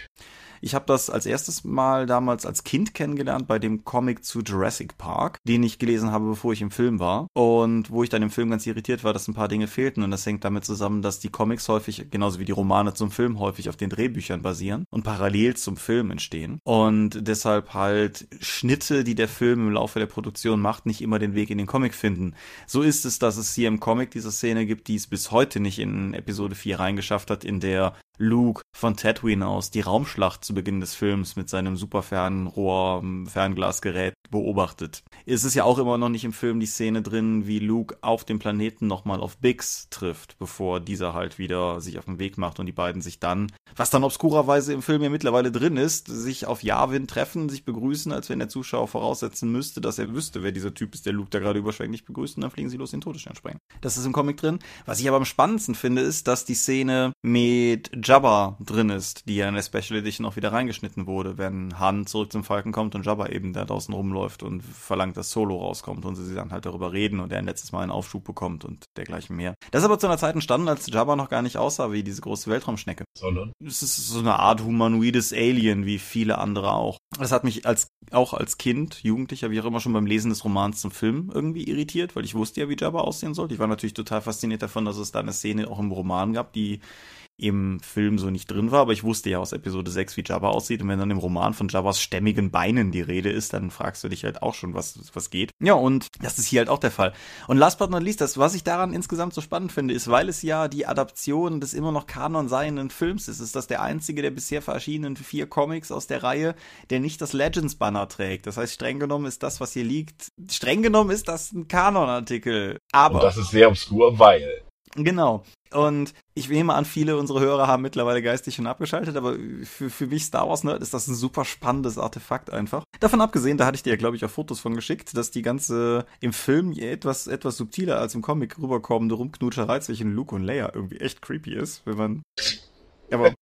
Ich habe das als erstes Mal damals als Kind kennengelernt bei dem Comic zu Jurassic Park, den ich gelesen habe, bevor ich im Film war. Und wo ich dann im Film ganz irritiert war, dass ein paar Dinge fehlten. Und das hängt damit zusammen, dass die Comics häufig, genauso wie die Romane zum Film, häufig auf den Drehbüchern basieren und parallel zum Film entstehen. Und deshalb halt Schnitte, die der Film im Laufe der Produktion macht, nicht immer den Weg in den Comic finden. So ist es, dass es hier im Comic diese Szene gibt, die es bis heute nicht in Episode 4 reingeschafft hat, in der Luke von Tatooine aus die Raumschlacht zu Beginn des Films mit seinem Superfernrohr, Fernglasgerät beobachtet. Es ist ja auch immer noch nicht im Film die Szene drin, wie Luke auf dem Planeten nochmal auf Bix trifft, bevor dieser halt wieder sich auf den Weg macht und die beiden sich dann, was dann obskurerweise im Film ja mittlerweile drin ist, sich auf Yavin treffen, sich begrüßen, als wenn der Zuschauer voraussetzen müsste, dass er wüsste, wer dieser Typ ist, der Luke da gerade überschwänglich begrüßt und dann fliegen sie los in den Todesstern sprengen. Das ist im Comic drin. Was ich aber am spannendsten finde, ist, dass die Szene mit Jabba drin ist, die ja in der Special Edition auch wieder reingeschnitten wurde, wenn Han zurück zum Falken kommt und Jabba eben da draußen rumläuft und verlangt, dass Solo rauskommt und sie dann halt darüber reden und er ein letztes Mal einen Aufschub bekommt und dergleichen mehr. Das ist aber zu einer Zeit entstanden, als Jabba noch gar nicht aussah wie diese große Weltraumschnecke. Sondern? Es ist so eine Art humanoides Alien, wie viele andere auch. Das hat mich als, auch als Kind, Jugendlicher, wie auch immer schon beim Lesen des Romans zum Film irgendwie irritiert, weil ich wusste ja, wie Jabba aussehen sollte. Ich war natürlich total fasziniert davon, dass es da eine Szene auch im Roman gab, die im Film so nicht drin war, aber ich wusste ja aus Episode 6, wie Jabba aussieht. Und wenn dann im Roman von Jabbas stämmigen Beinen die Rede ist, dann fragst du dich halt auch schon, was, was geht. Ja, und das ist hier halt auch der Fall. Und last but not least, das, was ich daran insgesamt so spannend finde, ist, weil es ja die Adaption des immer noch Kanon seienden Films ist, ist das der einzige der bisher verschiedenen vier Comics aus der Reihe, der nicht das Legends-Banner trägt. Das heißt, streng genommen ist das, was hier liegt, streng genommen ist das ein Kanon-Artikel. Aber. Und das ist sehr obskur, weil. Genau. Und ich nehme an, viele unserer Hörer haben mittlerweile geistig schon abgeschaltet, aber für, für mich Star Wars Nerd ist das ein super spannendes Artefakt einfach. Davon abgesehen, da hatte ich dir ja, glaube ich, auch Fotos von geschickt, dass die ganze im Film etwas, etwas subtiler als im Comic rüberkommende Rumknutscherei zwischen Luke und Leia irgendwie echt creepy ist, wenn man aber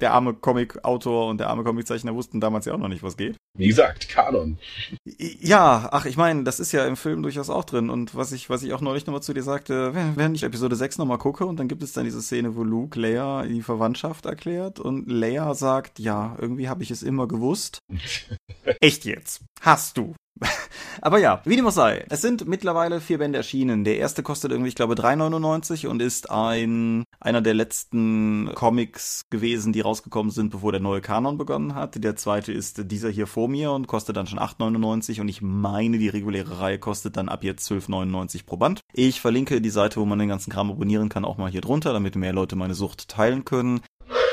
der arme Comic-Autor und der arme Comiczeichner wussten damals ja auch noch nicht, was geht. Wie gesagt, Kanon. Ja, ach, ich meine, das ist ja im Film durchaus auch drin. Und was ich, was ich auch neulich nochmal zu dir sagte, wenn ich Episode 6 nochmal gucke und dann gibt es dann diese Szene, wo Luke Leia die Verwandtschaft erklärt und Leia sagt, ja, irgendwie habe ich es immer gewusst. *laughs* Echt jetzt? Hast du? *laughs* Aber ja, wie dem auch sei. Es sind mittlerweile vier Bände erschienen. Der erste kostet irgendwie, ich glaube, 3,99 und ist ein, einer der letzten Comics gewesen, die rausgekommen sind, bevor der neue Kanon begonnen hat. Der zweite ist dieser hier vor mir und kostet dann schon 8,99 und ich meine, die reguläre Reihe kostet dann ab jetzt 12,99 pro Band. Ich verlinke die Seite, wo man den ganzen Kram abonnieren kann, auch mal hier drunter, damit mehr Leute meine Sucht teilen können.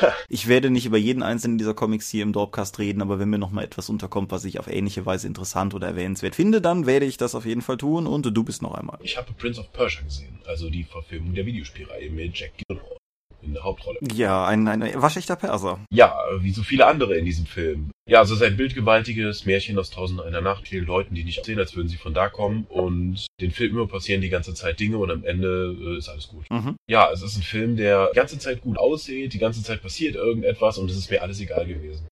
*laughs* Ich werde nicht über jeden einzelnen dieser Comics hier im Dorpcast reden, aber wenn mir noch mal etwas unterkommt, was ich auf ähnliche Weise interessant oder erwähnenswert finde, dann werde ich das auf jeden Fall tun und du bist noch einmal. Ich habe Prince of Persia gesehen, also die Verfilmung der Videospielreihe mit Jack Gyllenhaal in der Hauptrolle. Ja, ein, ein waschechter Perser. Ja, wie so viele andere in diesem Film. Ja, also es ist ein bildgewaltiges Märchen aus Tausend einer Nacht, vielen Leuten, die nicht sehen, als würden sie von da kommen und den Film immer passieren die ganze Zeit Dinge und am Ende äh, ist alles gut. Mhm. Ja, es ist ein Film, der die ganze Zeit gut aussieht, die ganze Zeit passiert irgendetwas und es ist mir alles egal gewesen.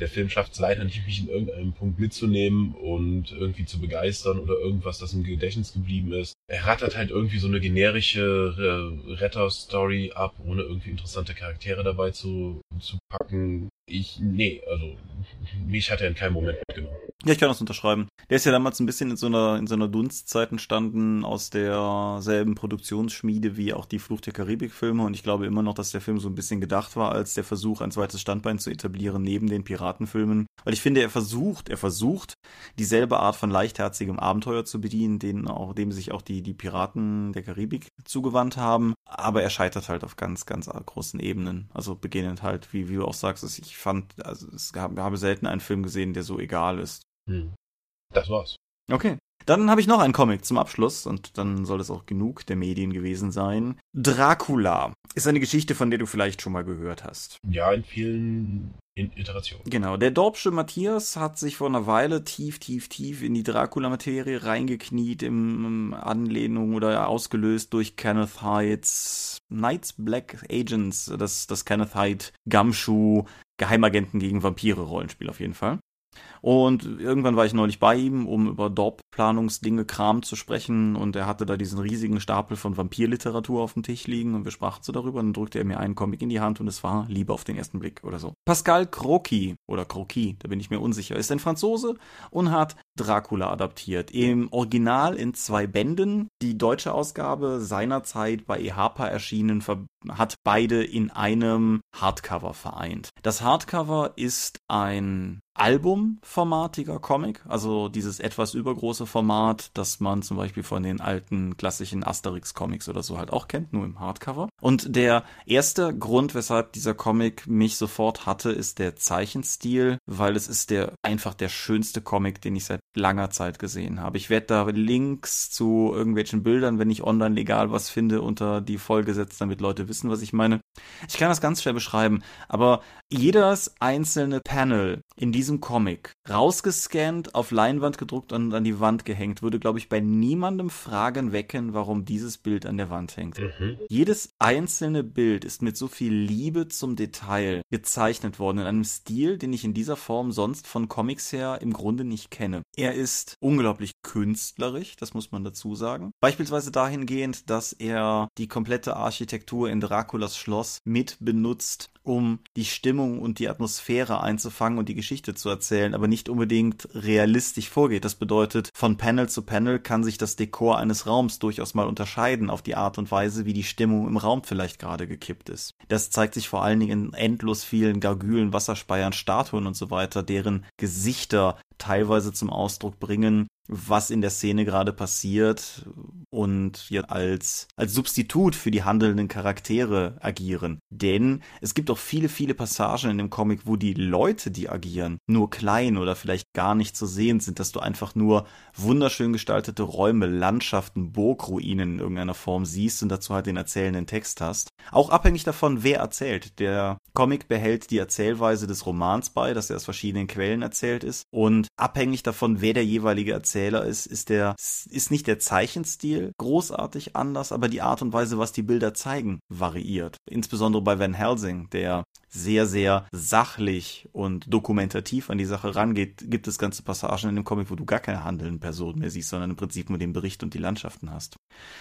Der Film schafft es leider nicht, mich in irgendeinem Punkt mitzunehmen und irgendwie zu begeistern oder irgendwas, das im Gedächtnis geblieben ist. Er rattert halt irgendwie so eine generische äh, Retter-Story ab, ohne irgendwie interessante Charaktere dabei zu, zu packen. Ich, nee, also mich hat er in keinem Moment mitgenommen. Ja, ich kann das unterschreiben. Der ist ja damals ein bisschen in so einer, in so einer Dunstzeit entstanden aus derselben Produktionsschmiede wie auch die Fluch der Karibik-Filme und ich glaube immer noch, dass der Film so ein bisschen gedacht war als der Versuch, ein zweites Standbein zu etablieren neben den Piratenfilmen. Weil ich finde, er versucht, er versucht, dieselbe Art von leichtherzigem Abenteuer zu bedienen, denen auch, dem sich auch die, die Piraten der Karibik zugewandt haben. Aber er scheitert halt auf ganz, ganz großen Ebenen. Also beginnend halt, wie, wie du auch sagst, ich fand, also es gab, habe selten einen Film gesehen, der so egal ist. Hm. Das war's. Okay. Dann habe ich noch einen Comic zum Abschluss und dann soll es auch genug der Medien gewesen sein. Dracula ist eine Geschichte, von der du vielleicht schon mal gehört hast. Ja, in vielen Iterationen. Genau, der Dorpsche Matthias hat sich vor einer Weile tief, tief, tief in die Dracula-Materie reingekniet im Anlehnung oder ausgelöst durch Kenneth Hydes Knights Black Agents, das, das Kenneth Hyde Gumshoe Geheimagenten gegen Vampire Rollenspiel auf jeden Fall. Und irgendwann war ich neulich bei ihm, um über Dorp-Planungsdinge, Kram zu sprechen. Und er hatte da diesen riesigen Stapel von Vampirliteratur auf dem Tisch liegen und wir sprachen so darüber. Und dann drückte er mir einen Comic in die Hand und es war Liebe auf den ersten Blick oder so. Pascal Croquis oder Croquis, da bin ich mir unsicher, ist ein Franzose und hat Dracula adaptiert. Im Original in zwei Bänden. Die deutsche Ausgabe seinerzeit bei EHPA erschienen hat beide in einem Hardcover vereint. Das Hardcover ist ein albumformatiger Comic, also dieses etwas übergroße Format, das man zum Beispiel von den alten klassischen Asterix-Comics oder so halt auch kennt, nur im Hardcover. Und der erste Grund, weshalb dieser Comic mich sofort hatte, ist der Zeichenstil, weil es ist der einfach der schönste Comic, den ich seit langer Zeit gesehen habe. Ich werde da Links zu irgendwelchen Bildern, wenn ich online legal was finde, unter die Folge setzen, damit Leute wissen, was ich meine. Ich kann das ganz schwer beschreiben, aber jedes einzelne Panel in diesem Comic rausgescannt, auf Leinwand gedruckt und an die Wand gehängt, würde, glaube ich, bei niemandem Fragen wecken, warum dieses Bild an der Wand hängt. Mhm. Jedes einzelne Bild ist mit so viel Liebe zum Detail gezeichnet worden, in einem Stil, den ich in dieser Form sonst von Comics her im Grunde nicht kenne. Er ist unglaublich künstlerisch, das muss man dazu sagen. Beispielsweise dahingehend, dass er die komplette Architektur in Draculas Schloss mit benutzt, um die Stimmung und die Atmosphäre einzufangen und die Geschichte zu erzählen, aber nicht unbedingt realistisch vorgeht. Das bedeutet, von Panel zu Panel kann sich das Dekor eines Raums durchaus mal unterscheiden auf die Art und Weise, wie die Stimmung im Raum vielleicht gerade gekippt ist. Das zeigt sich vor allen Dingen in endlos vielen Gargülen, Wasserspeiern, Statuen und so weiter, deren Gesichter teilweise zum Ausdruck bringen, was in der Szene gerade passiert und hier als, als Substitut für die handelnden Charaktere agieren. Denn es gibt auch viele, viele Passagen in dem Comic, wo die Leute, die agieren, nur klein oder vielleicht gar nicht zu sehen sind, dass du einfach nur wunderschön gestaltete Räume, Landschaften, Burgruinen in irgendeiner Form siehst und dazu halt den erzählenden Text hast. Auch abhängig davon, wer erzählt. Der Comic behält die Erzählweise des Romans bei, dass er aus verschiedenen Quellen erzählt ist und abhängig davon, wer der jeweilige Erzähler ist, ist der, ist nicht der Zeichenstil großartig anders, aber die Art und Weise, was die Bilder zeigen, variiert. Insbesondere bei Van Helsing, der sehr, sehr sachlich und dokumentativ an die Sache rangeht, gibt es ganze Passagen in dem Comic, wo du gar keine handelnden Personen mehr siehst, sondern im Prinzip nur den Bericht und die Landschaften hast.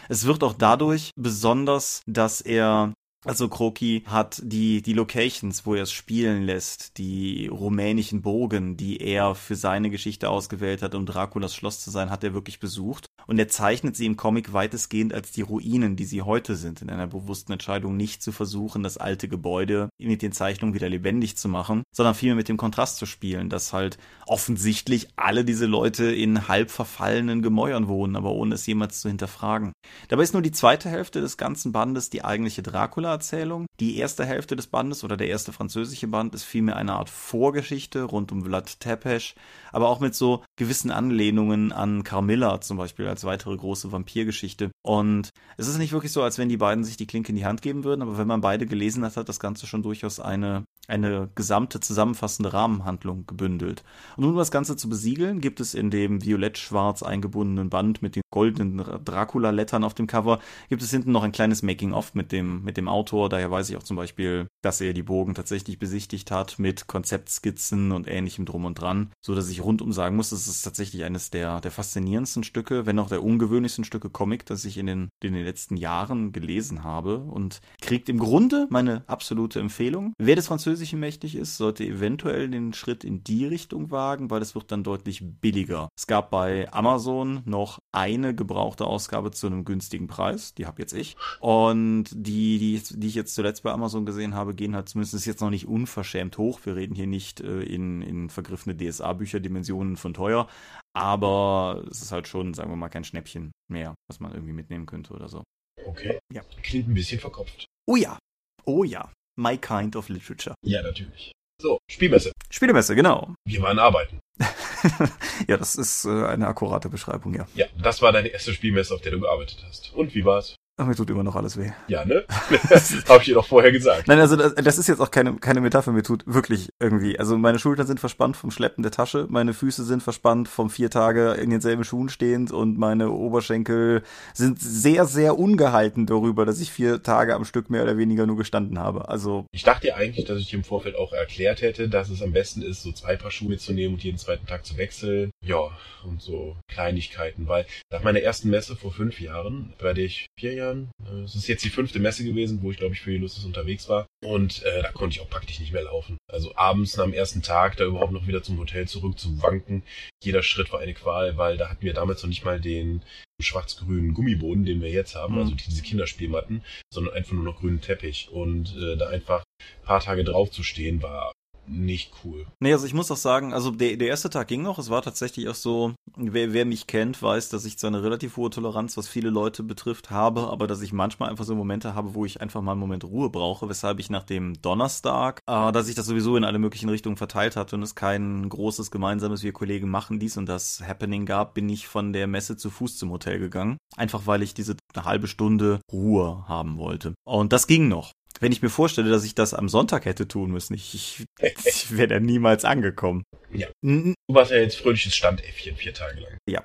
Es wird auch dadurch besonders, dass er also Kroki hat die, die Locations, wo er es spielen lässt, die rumänischen Burgen, die er für seine Geschichte ausgewählt hat, um Draculas Schloss zu sein, hat er wirklich besucht. Und er zeichnet sie im Comic weitestgehend als die Ruinen, die sie heute sind, in einer bewussten Entscheidung nicht zu versuchen, das alte Gebäude mit den Zeichnungen wieder lebendig zu machen, sondern vielmehr mit dem Kontrast zu spielen, dass halt offensichtlich alle diese Leute in halb verfallenen Gemäuern wohnen, aber ohne es jemals zu hinterfragen. Dabei ist nur die zweite Hälfte des ganzen Bandes die eigentliche Dracula Erzählung. Die erste Hälfte des Bandes oder der erste französische Band ist vielmehr eine Art Vorgeschichte rund um Vlad Tepes, aber auch mit so gewissen Anlehnungen an Carmilla zum Beispiel als weitere große Vampirgeschichte. Und es ist nicht wirklich so, als wenn die beiden sich die Klinke in die Hand geben würden, aber wenn man beide gelesen hat, hat das Ganze schon durchaus eine, eine gesamte zusammenfassende Rahmenhandlung gebündelt. Und um das Ganze zu besiegeln, gibt es in dem violett-schwarz eingebundenen Band mit den goldenen Dracula-Lettern auf dem Cover, gibt es hinten noch ein kleines Making-of mit dem, mit dem Autor. Daher weiß ich auch zum Beispiel, dass er die Burgen tatsächlich besichtigt hat mit Konzeptskizzen und ähnlichem drum und dran, so dass ich rundum sagen muss, es ist tatsächlich eines der, der faszinierendsten Stücke, wenn auch der ungewöhnlichsten Stücke Comic, das ich in den, in den letzten Jahren gelesen habe und kriegt im Grunde meine absolute Empfehlung. Wer des Französischen mächtig ist, sollte eventuell den Schritt in die Richtung wagen, weil es wird dann deutlich billiger. Es gab bei Amazon noch eine gebrauchte Ausgabe zu einem günstigen Preis, die habe jetzt ich. Und die, die, die ich jetzt zuletzt bei Amazon gesehen habe, gehen halt zumindest jetzt noch nicht unverschämt hoch. Wir reden hier nicht äh, in, in vergriffene DSA-Bücherdimensionen von teuer, aber es ist halt schon, sagen wir mal, kein Schnäppchen mehr, was man irgendwie mitnehmen könnte oder so. Okay. Ja. Klingt ein bisschen verkopft. Oh ja. Oh ja. My kind of literature. Ja, natürlich. So, Spielmesse. Spielmesse, genau. Wir waren arbeiten. *laughs* ja, das ist äh, eine akkurate Beschreibung, ja. Ja, das war deine erste Spielmesse, auf der du gearbeitet hast. Und wie war's? Ach, mir tut immer noch alles weh. Ja, ne? *laughs* Habe ich dir doch vorher gesagt. Nein, also das, das, ist jetzt auch keine, keine Metapher, mir tut wirklich irgendwie. Also meine Schultern sind verspannt vom Schleppen der Tasche, meine Füße sind verspannt vom vier Tage in denselben Schuhen stehend und meine Oberschenkel sind sehr, sehr ungehalten darüber, dass ich vier Tage am Stück mehr oder weniger nur gestanden habe. Also. Ich dachte ja eigentlich, dass ich dir im Vorfeld auch erklärt hätte, dass es am besten ist, so zwei Paar Schuhe mitzunehmen und jeden zweiten Tag zu wechseln. Ja, und so Kleinigkeiten, weil nach meiner ersten Messe vor fünf Jahren, bei der ich vier Jahren, äh, es ist jetzt die fünfte Messe gewesen, wo ich glaube ich für die Lustes unterwegs war. Und äh, da konnte ich auch praktisch nicht mehr laufen. Also abends am ersten Tag da überhaupt noch wieder zum Hotel zurück zu wanken. Jeder Schritt war eine Qual, weil da hatten wir damals noch nicht mal den schwarz-grünen Gummiboden, den wir jetzt haben, mhm. also diese Kinderspielmatten, sondern einfach nur noch grünen Teppich. Und äh, da einfach paar Tage drauf zu stehen, war nicht cool. Nee, also ich muss auch sagen, also der, der erste Tag ging noch. Es war tatsächlich auch so, wer, wer mich kennt, weiß, dass ich zwar eine relativ hohe Toleranz, was viele Leute betrifft, habe, aber dass ich manchmal einfach so Momente habe, wo ich einfach mal einen Moment Ruhe brauche, weshalb ich nach dem Donnerstag, äh, dass ich das sowieso in alle möglichen Richtungen verteilt hatte und es kein großes gemeinsames, wir Kollegen machen dies und das Happening gab, bin ich von der Messe zu Fuß zum Hotel gegangen. Einfach weil ich diese halbe Stunde Ruhe haben wollte. Und das ging noch. Wenn ich mir vorstelle, dass ich das am Sonntag hätte tun müssen, ich, ich, ich wäre da niemals angekommen. Ja. Du warst ja jetzt fröhliches Standäffchen vier Tage lang. Ja.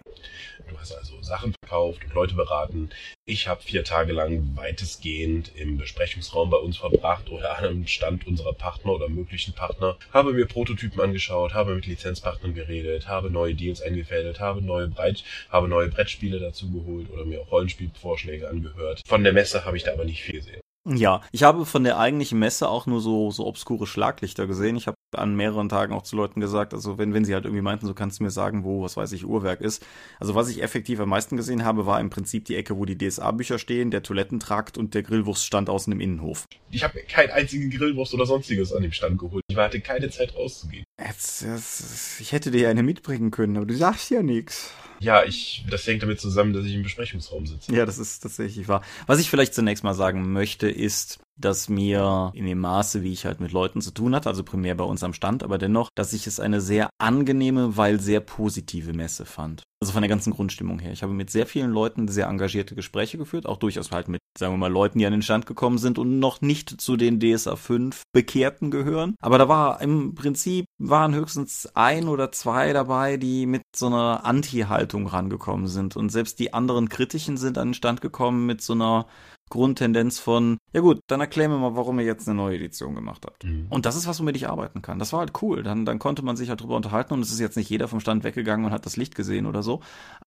Du hast also Sachen verkauft und Leute beraten. Ich habe vier Tage lang weitestgehend im Besprechungsraum bei uns verbracht oder an einem Stand unserer Partner oder möglichen Partner, habe mir Prototypen angeschaut, habe mit Lizenzpartnern geredet, habe neue Deals eingefädelt, habe neue Breit, habe neue Brettspiele dazu geholt oder mir auch Rollenspielvorschläge angehört. Von der Messe habe ich da aber nicht viel gesehen. Ja, ich habe von der eigentlichen Messe auch nur so, so obskure Schlaglichter gesehen. Ich habe an mehreren Tagen auch zu Leuten gesagt, also wenn, wenn sie halt irgendwie meinten, so kannst du mir sagen, wo, was weiß ich, Uhrwerk ist. Also was ich effektiv am meisten gesehen habe, war im Prinzip die Ecke, wo die DSA-Bücher stehen, der Toilettentrakt und der Grillwurststand außen im Innenhof. Ich habe keinen einzigen Grillwurst oder sonstiges an dem Stand geholt. Ich hatte keine Zeit rauszugehen. Jetzt, jetzt, ich hätte dir eine mitbringen können, aber du sagst ja nichts. Ja, ich, das hängt damit zusammen, dass ich im Besprechungsraum sitze. Ja, das ist tatsächlich wahr. Was ich vielleicht zunächst mal sagen möchte, ist, dass mir in dem Maße, wie ich halt mit Leuten zu tun hatte, also primär bei uns am Stand, aber dennoch, dass ich es eine sehr angenehme, weil sehr positive Messe fand. Also von der ganzen Grundstimmung her. Ich habe mit sehr vielen Leuten sehr engagierte Gespräche geführt, auch durchaus halt mit, sagen wir mal, Leuten, die an den Stand gekommen sind und noch nicht zu den DSA 5 Bekehrten gehören. Aber da war im Prinzip, waren höchstens ein oder zwei dabei, die mit so einer Anti-Haltung rangekommen sind. Und selbst die anderen Kritischen sind an den Stand gekommen mit so einer Grundtendenz von, ja gut, dann erklär mir mal, warum ihr jetzt eine neue Edition gemacht habt. Mhm. Und das ist was, womit ich arbeiten kann. Das war halt cool. Dann, dann konnte man sich halt drüber unterhalten und es ist jetzt nicht jeder vom Stand weggegangen und hat das Licht gesehen oder so.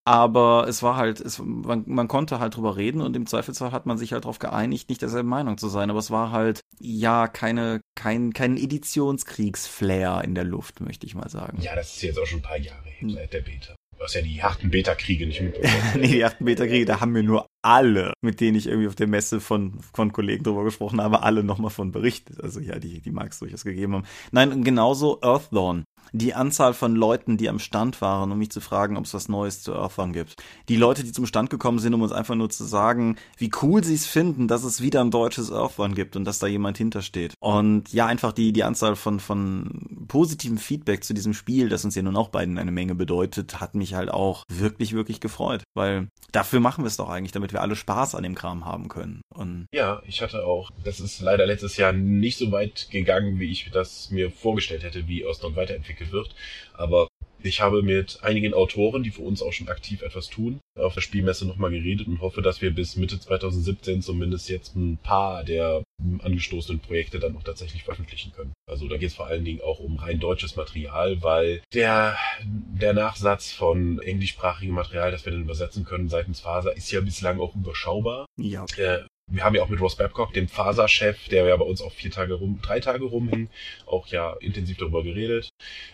Aber es war halt, es, man, man konnte halt drüber reden und im Zweifelsfall hat man sich halt darauf geeinigt, nicht derselben Meinung zu sein. Aber es war halt, ja, keine, kein, kein Editionskriegsflair in der Luft, möchte ich mal sagen. Ja, das ist jetzt auch schon ein paar Jahre hm. seit der Beta. Du hast ja die harten Beta-Kriege nicht mitbekommen. *laughs* nee, die harten Beta-Kriege, da haben wir nur alle, mit denen ich irgendwie auf der Messe von, von Kollegen drüber gesprochen habe, alle nochmal von berichtet. Also ja, die, die mag es durchaus gegeben haben. Nein, genauso Earthdawn die Anzahl von Leuten, die am Stand waren, um mich zu fragen, ob es was Neues zu Earthbound gibt. Die Leute, die zum Stand gekommen sind, um uns einfach nur zu sagen, wie cool sie es finden, dass es wieder ein deutsches Earthbound gibt und dass da jemand hintersteht. Und ja, einfach die, die Anzahl von, von positivem Feedback zu diesem Spiel, das uns ja nun auch beiden eine Menge bedeutet, hat mich halt auch wirklich, wirklich gefreut. Weil dafür machen wir es doch eigentlich, damit wir alle Spaß an dem Kram haben können. Und ja, ich hatte auch, das ist leider letztes Jahr nicht so weit gegangen, wie ich das mir vorgestellt hätte, wie Ostern weiterentwickelt entwickelt wird. Aber ich habe mit einigen Autoren, die für uns auch schon aktiv etwas tun, auf der Spielmesse nochmal geredet und hoffe, dass wir bis Mitte 2017 zumindest jetzt ein paar der angestoßenen Projekte dann noch tatsächlich veröffentlichen können. Also da geht es vor allen Dingen auch um rein deutsches Material, weil der, der Nachsatz von englischsprachigem Material, das wir dann übersetzen können seitens Faser, ist ja bislang auch überschaubar. Ja. Äh, wir haben ja auch mit Ross Babcock, dem Faser-Chef, der ja bei uns auch vier Tage rum, drei Tage rumhing, auch ja intensiv darüber geredet.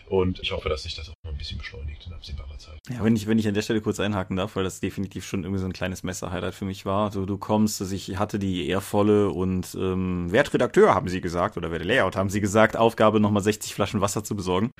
Und ich hoffe, dass sich das auch noch ein bisschen beschleunigt in absehbarer Zeit. Ja, wenn ich, wenn ich an der Stelle kurz einhaken darf, weil das definitiv schon irgendwie so ein kleines Messer-Highlight für mich war. Du, du kommst, also ich hatte die ehrvolle und ähm, Wertredakteur, haben sie gesagt, oder Werte Layout, haben sie gesagt, Aufgabe, nochmal 60 Flaschen Wasser zu besorgen.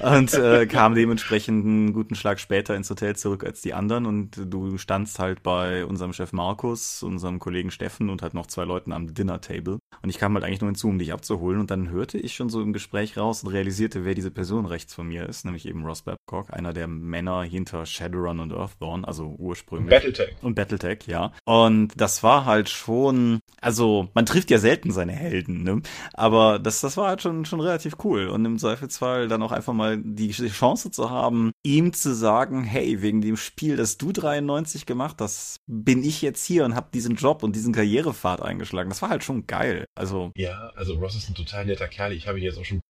und äh, *laughs* kam dementsprechend einen guten Schlag später ins Hotel zurück als die anderen. Und du standst halt bei unserem Chef Markus, unserem Kollegen Steffen und halt noch zwei Leuten am Dinner-Table. Und ich kam halt eigentlich nur hinzu, um dich abzuholen. Und dann hörte ich schon so im Gespräch raus und realisierte, wer diese Person rechts von mir ist, nämlich eben Ross Babcock, einer der Männer hinter Shadowrun und Earthdawn, also ursprünglich. Battletech. Und Battletech, ja. Und das war halt schon, also man trifft ja selten seine Helden, ne? Aber das, das war halt schon, schon relativ cool. Und im Zweifelsfall dann auch einfach mal die Chance zu haben, ihm zu sagen, hey, wegen dem Spiel, das du 93 gemacht hast, bin ich jetzt hier und habe diesen Job und diesen Karrierepfad eingeschlagen. Das war halt schon geil. Also. Ja, also Ross ist ein total netter Kerl. Ich habe ihn jetzt auch schon,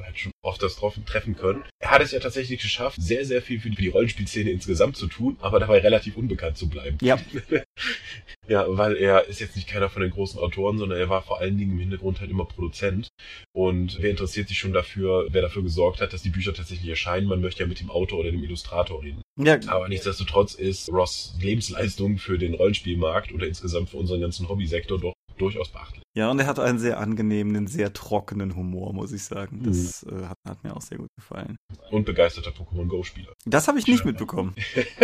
halt schon oft das treffen können. Er hat es ja tatsächlich geschafft, sehr, sehr viel für die Rollenspielszene insgesamt zu tun, aber dabei relativ unbekannt zu bleiben. Ja. *laughs* ja, weil er ist jetzt nicht keiner von den großen Autoren, sondern er war vor allen Dingen im Hintergrund halt immer Produzent. Und wer interessiert sich schon dafür, wer dafür gesorgt hat, dass die Bücher tatsächlich erscheinen? Man möchte ja mit dem Autor oder dem Illustrator reden. Ja. Aber nichtsdestotrotz ist Ross Lebensleistung für den Rollenspielmarkt oder insgesamt für unseren ganzen Hobbysektor doch durchaus beachtlich. Ja, und er hat einen sehr angenehmen, sehr trockenen Humor, muss ich sagen. Das mhm. äh, hat, hat, mir auch sehr gut gefallen. Und begeisterter Pokémon Go-Spieler. Das habe ich nicht mitbekommen.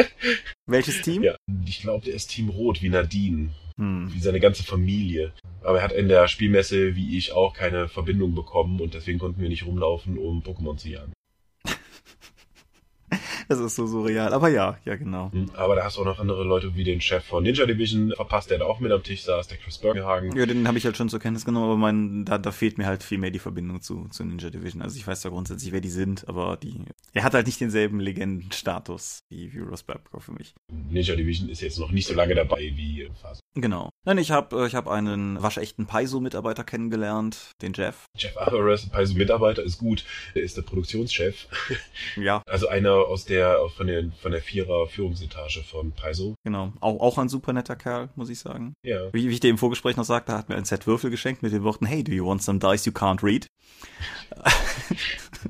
*laughs* Welches Team? Ja, ich glaube, der ist Team Rot, wie Nadine. Hm. Wie seine ganze Familie. Aber er hat in der Spielmesse, wie ich auch, keine Verbindung bekommen und deswegen konnten wir nicht rumlaufen, um Pokémon zu jagen. Das ist so surreal. Aber ja, ja, genau. Hm, aber da hast du auch noch andere Leute wie den Chef von Ninja Division verpasst, der da auch mit am Tisch saß, der Chris Bergenhagen. Ja, den habe ich halt schon zur Kenntnis genommen, aber mein, da, da fehlt mir halt viel mehr die Verbindung zu, zu Ninja Division. Also ich weiß ja grundsätzlich, wer die sind, aber die, er hat halt nicht denselben Legendenstatus wie, wie Ross Babcock für mich. Ninja Division ist jetzt noch nicht so lange dabei wie Phase. Genau. Nein, ich habe ich hab einen waschechten Paizo-Mitarbeiter kennengelernt, den Jeff. Jeff Alvarez, Paizo-Mitarbeiter, ist gut. Der ist der Produktionschef. *laughs* Ja. Also einer aus der, von der, von der Vierer Führungsetage von Paizo. Genau. Auch, auch ein super netter Kerl, muss ich sagen. Ja. Wie, wie ich dir im Vorgespräch noch sagte, hat mir ein Set Würfel geschenkt mit den Worten, hey, do you want some dice you can't read?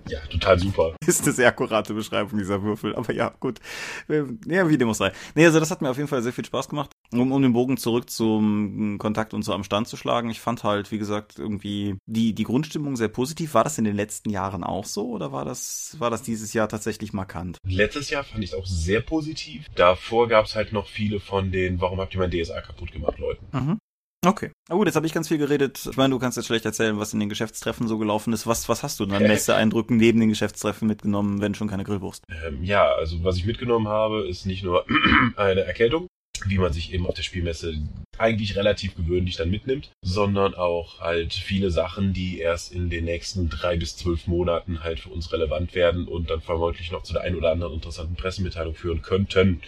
Ja, total super. *laughs* ist eine sehr akkurate Beschreibung dieser Würfel. Aber ja, gut. Ja, wie dem auch sei. Nee, also das hat mir auf jeden Fall sehr viel Spaß gemacht. Um, um den Bogen zurück zum Kontakt und so am Stand zu schlagen. Ich fand halt, wie gesagt, irgendwie die, die Grundstimmung sehr positiv. War das in den letzten Jahren auch so oder war das, war das dieses Jahr tatsächlich markant? Letztes Jahr fand ich es auch sehr positiv. Davor gab es halt noch viele von den, warum habt ihr mein DSA kaputt gemacht, Leuten. Mhm. Okay. Na gut, jetzt habe ich ganz viel geredet. Ich meine, du kannst jetzt schlecht erzählen, was in den Geschäftstreffen so gelaufen ist. Was, was hast du denn an *laughs* Messeeindrücken neben den Geschäftstreffen mitgenommen, wenn schon keine Grillwurst? Ähm, ja, also was ich mitgenommen habe, ist nicht nur *clears throat* eine Erkältung, wie man sich eben auf der Spielmesse eigentlich relativ gewöhnlich dann mitnimmt, sondern auch halt viele Sachen, die erst in den nächsten drei bis zwölf Monaten halt für uns relevant werden und dann vermutlich noch zu der ein oder anderen interessanten Pressemitteilung führen könnten,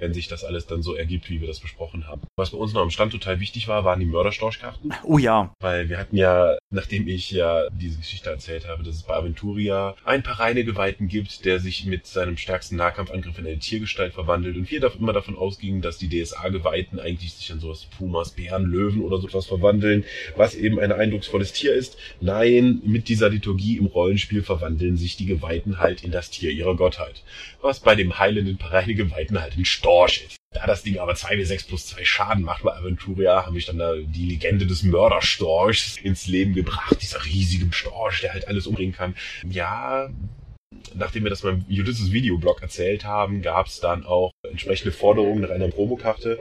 wenn sich das alles dann so ergibt, wie wir das besprochen haben. Was bei uns noch am Stand total wichtig war, waren die Mörderstorchkarten. Oh ja. Weil wir hatten ja, nachdem ich ja diese Geschichte erzählt habe, dass es bei Aventuria ein paar reine Geweihten gibt, der sich mit seinem stärksten Nahkampfangriff in eine Tiergestalt verwandelt und wir immer davon ausgingen, dass die DSA-Geweihten eigentlich sich in sowas Pumas, Bären, Löwen oder sowas verwandeln, was eben ein eindrucksvolles Tier ist. Nein, mit dieser Liturgie im Rollenspiel verwandeln sich die Geweihten halt in das Tier ihrer Gottheit. Was bei dem heilenden Pareine Geweihten halt ein Storch ist. Da das Ding aber 2w6 plus 2 Schaden macht bei Aventuria, habe ich dann da die Legende des Mörderstorchs ins Leben gebracht. Dieser riesige Storch, der halt alles umbringen kann. Ja, nachdem wir das beim Ulysses Videoblog erzählt haben, gab es dann auch entsprechende Forderungen nach einer Promokarte,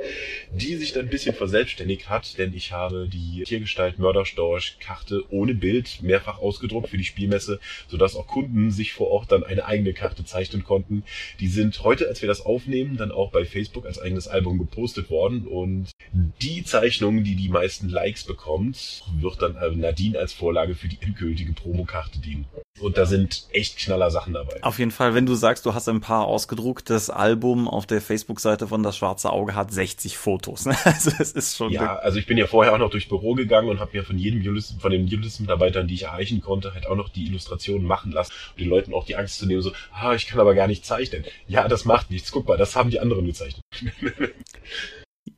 die sich dann ein bisschen verselbstständigt hat, denn ich habe die Tiergestalt Mörderstorch-Karte ohne Bild mehrfach ausgedruckt für die Spielmesse, sodass auch Kunden sich vor Ort dann eine eigene Karte zeichnen konnten. Die sind heute, als wir das aufnehmen, dann auch bei Facebook als eigenes Album gepostet worden und die Zeichnung, die die meisten Likes bekommt, wird dann Nadine als Vorlage für die endgültige Promokarte dienen. Und da sind echt knaller Sachen dabei. Auf jeden Fall, wenn du sagst, du hast ein paar ausgedruckt, das Album auf der Facebook-Seite von Das Schwarze Auge hat 60 Fotos. Ne? *laughs* Also es ist schon. Ja, also ich bin ja vorher auch noch durchs Büro gegangen und habe mir von jedem Ulysses, von den Ulysses-Mitarbeitern, die ich erreichen konnte, halt auch noch die Illustrationen machen lassen und den Leuten auch die Angst zu nehmen, so, ah, ich kann aber gar nicht zeichnen. Ja, das macht nichts. Guck mal, das haben die anderen gezeichnet. *laughs*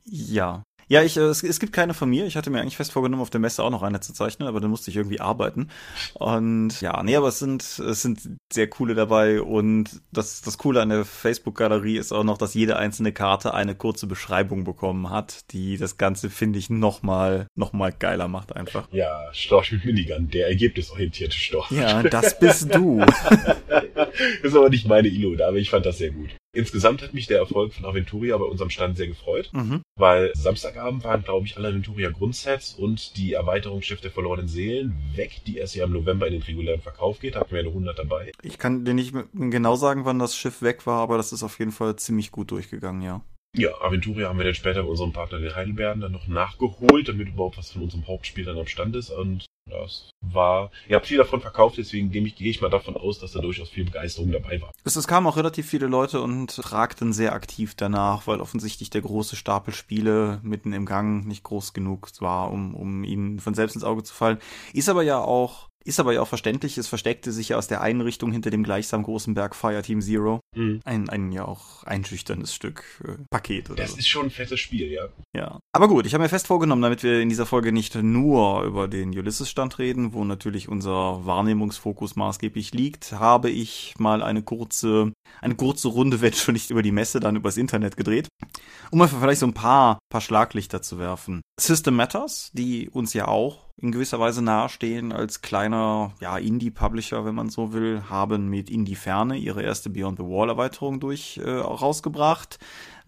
ja, ja, ich, äh, es, es gibt keine von mir. Ich hatte mir eigentlich fest vorgenommen, auf der Messe auch noch eine zu zeichnen, aber dann musste ich irgendwie arbeiten. Und ja, nee, aber es sind, es sind sehr coole dabei. Und das, das Coole an der Facebook-Galerie ist auch noch, dass jede einzelne Karte eine kurze Beschreibung bekommen hat, die das Ganze, finde ich, nochmal, noch mal geiler macht einfach. Ja, Storch mit Minigun, der ergebnisorientierte Storch. Ja, das bist du. das *laughs* ist aber nicht meine Ilo, aber ich fand das sehr gut. Insgesamt hat mich der Erfolg von Aventuria bei unserem Stand sehr gefreut, Mhm. weil Samstagabend waren, glaube ich, alle Aventuria Grundsets und die Erweiterung Schiff der verlorenen Seelen weg, die erst ja im November in den regulären Verkauf geht. Hatten wir eine 100 dabei. Ich kann dir nicht genau sagen, wann das Schiff weg war, aber das ist auf jeden Fall ziemlich gut durchgegangen, ja. Ja, Aventuria haben wir dann später bei unserem Partner in Heidelberg dann noch nachgeholt, damit überhaupt was von unserem Hauptspiel dann am Stand ist. Und das war, ihr habt viel davon verkauft, deswegen gehe ich, gehe ich mal davon aus, dass da durchaus viel Begeisterung dabei war. Es, es kamen auch relativ viele Leute und fragten sehr aktiv danach, weil offensichtlich der große Stapel Spiele mitten im Gang nicht groß genug war, um, um ihnen von selbst ins Auge zu fallen. Ist aber ja auch ist aber ja auch verständlich, es versteckte sich ja aus der Einrichtung hinter dem gleichsam großen Berg Fireteam Zero. Mhm. Ein, ein ja auch einschüchterndes Stück äh, Paket oder Das so. ist schon ein fettes Spiel, ja. Ja. Aber gut, ich habe mir fest vorgenommen, damit wir in dieser Folge nicht nur über den Ulysses-Stand reden, wo natürlich unser Wahrnehmungsfokus maßgeblich liegt, habe ich mal eine kurze, eine kurze Runde, *laughs* wenn schon nicht über die Messe, dann übers Internet gedreht, um einfach vielleicht so ein paar, paar Schlaglichter zu werfen. System Matters, die uns ja auch in gewisser Weise nahestehen als kleiner ja, Indie-Publisher, wenn man so will, haben mit Indie Ferne ihre erste Beyond the Wall Brawl-Erweiterung durch äh, rausgebracht.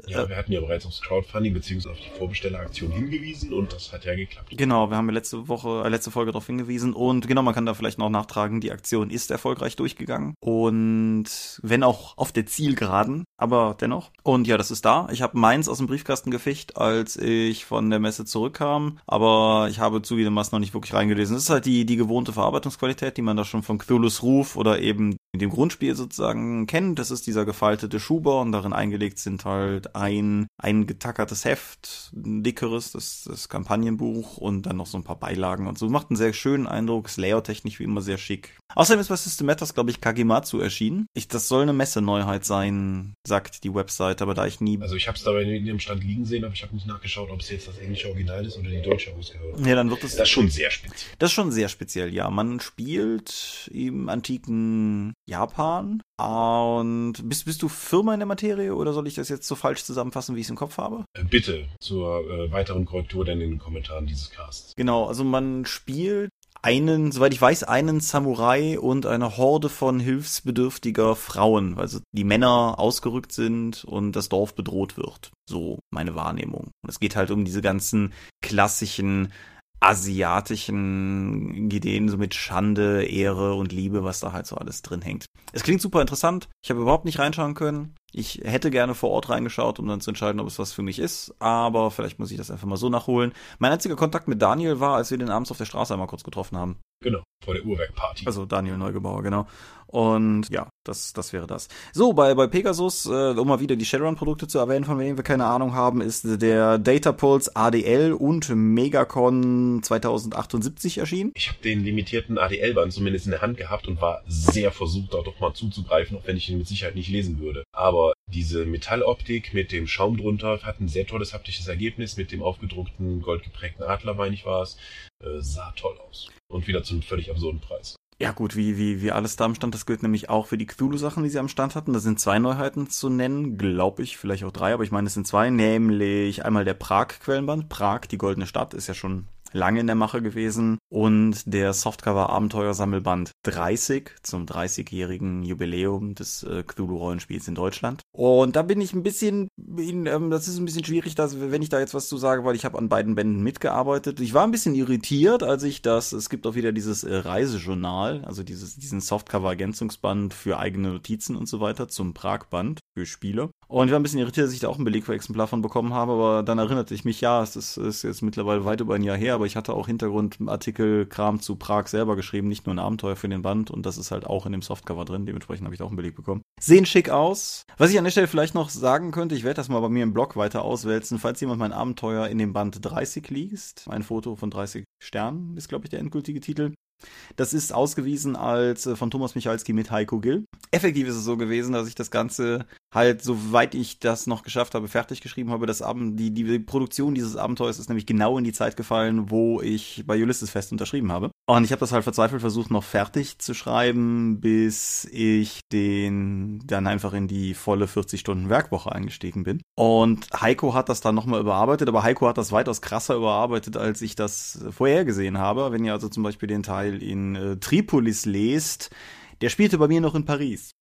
Ja, wir hatten ja bereits aufs Crowdfunding bzw. auf die Vorbestelleraktion hingewiesen und das hat ja geklappt. Genau, wir haben ja letzte Woche, äh, letzte Folge darauf hingewiesen und genau, man kann da vielleicht noch nachtragen, die Aktion ist erfolgreich durchgegangen und wenn auch auf der Zielgeraden, aber dennoch. Und ja, das ist da. Ich habe meins aus dem Briefkasten gefischt, als ich von der Messe zurückkam, aber ich habe zugegebenermaßen noch nicht wirklich reingelesen. Das ist halt die, die gewohnte Verarbeitungsqualität, die man da schon von Cthulhu's Ruf oder eben in dem Grundspiel sozusagen kennt. Das ist dieser gefaltete Schuber und darin eingelegt sind halt ein, ein getackertes Heft, ein dickeres, das, das Kampagnenbuch und dann noch so ein paar Beilagen und so. Macht einen sehr schönen Eindruck, ist layouttechnisch wie immer sehr schick. Außerdem ist bei System Matters, glaube ich, Kagematsu erschienen. Ich, das soll eine Messeneuheit sein, sagt die Website, aber da ich nie... Also ich habe es dabei in ihrem Stand liegen sehen, aber ich habe nicht nachgeschaut, ob es jetzt das englische Original ist oder die deutsche Ausgabe. Ja, dann wird es... Das ist schon sehr speziell. Das ist schon sehr speziell, ja. Man spielt im antiken Japan. Und bist, bist du Firma in der Materie oder soll ich das jetzt so falsch zusammenfassen, wie ich es im Kopf habe? Äh, bitte zur äh, weiteren Korrektur dann in den Kommentaren dieses Casts. Genau, also man spielt einen, soweit ich weiß, einen Samurai und eine Horde von hilfsbedürftiger Frauen, also die Männer ausgerückt sind und das Dorf bedroht wird. So meine Wahrnehmung. Und es geht halt um diese ganzen klassischen asiatischen Ideen, so mit Schande, Ehre und Liebe, was da halt so alles drin hängt. Es klingt super interessant. Ich habe überhaupt nicht reinschauen können. Ich hätte gerne vor Ort reingeschaut, um dann zu entscheiden, ob es was für mich ist. Aber vielleicht muss ich das einfach mal so nachholen. Mein einziger Kontakt mit Daniel war, als wir den abends auf der Straße einmal kurz getroffen haben. Genau, vor der Uhrwerkparty. Also Daniel Neugebauer, genau. Und ja, das, das wäre das. So, bei, bei Pegasus, äh, um mal wieder die Shadowrun-Produkte zu erwähnen, von denen wir keine Ahnung haben, ist der Datapulse ADL und Megacon 2078 erschienen. Ich habe den limitierten ADL-Band zumindest in der Hand gehabt und war sehr versucht, da doch mal zuzugreifen, auch wenn ich ihn mit Sicherheit nicht lesen würde. Aber diese Metalloptik mit dem Schaum drunter hat ein sehr tolles haptisches Ergebnis mit dem aufgedruckten, goldgeprägten Adler, meine ich war es. Äh, sah toll aus. Und wieder zum völlig absurden Preis. Ja gut, wie, wie, wie alles da am Stand, das gilt nämlich auch für die Cthulhu-Sachen, die sie am Stand hatten. Da sind zwei Neuheiten zu nennen, glaube ich, vielleicht auch drei, aber ich meine, es sind zwei, nämlich einmal der Prag-Quellenband. Prag, die goldene Stadt, ist ja schon lange in der Mache gewesen und der Softcover Abenteuersammelband 30 zum 30-jährigen Jubiläum des äh, Cthulhu-Rollenspiels in Deutschland. Und da bin ich ein bisschen, in, ähm, das ist ein bisschen schwierig, dass, wenn ich da jetzt was zu sage, weil ich habe an beiden Bänden mitgearbeitet. Ich war ein bisschen irritiert, als ich das, es gibt auch wieder dieses äh, Reisejournal, also dieses, diesen Softcover-Ergänzungsband für eigene Notizen und so weiter zum Prag-Band für Spiele. Und ich war ein bisschen irritiert, dass ich da auch ein Belegexemplar von bekommen habe, aber dann erinnerte ich mich, ja, es ist, ist jetzt mittlerweile weit über ein Jahr her, aber ich hatte auch Hintergrundartikel, Kram zu Prag selber geschrieben, nicht nur ein Abenteuer für den Band und das ist halt auch in dem Softcover drin, dementsprechend habe ich da auch einen Beleg bekommen. Sehen schick aus. Was ich an der Stelle vielleicht noch sagen könnte, ich werde das mal bei mir im Blog weiter auswälzen, falls jemand mein Abenteuer in dem Band 30 liest, ein Foto von 30 Sternen ist, glaube ich, der endgültige Titel. Das ist ausgewiesen als äh, von Thomas Michalski mit Heiko Gill. Effektiv ist es so gewesen, dass ich das Ganze halt, soweit ich das noch geschafft habe, fertig geschrieben habe. Das Abend, die, die Produktion dieses Abenteuers ist nämlich genau in die Zeit gefallen, wo ich bei Ulysses Fest unterschrieben habe. Und ich habe das halt verzweifelt versucht, noch fertig zu schreiben, bis ich den dann einfach in die volle 40 Stunden Werkwoche eingestiegen bin. Und Heiko hat das dann nochmal überarbeitet, aber Heiko hat das weitaus krasser überarbeitet, als ich das vorhergesehen habe. Wenn ihr also zum Beispiel den Teil in äh, Tripolis lest, der spielte bei mir noch in Paris.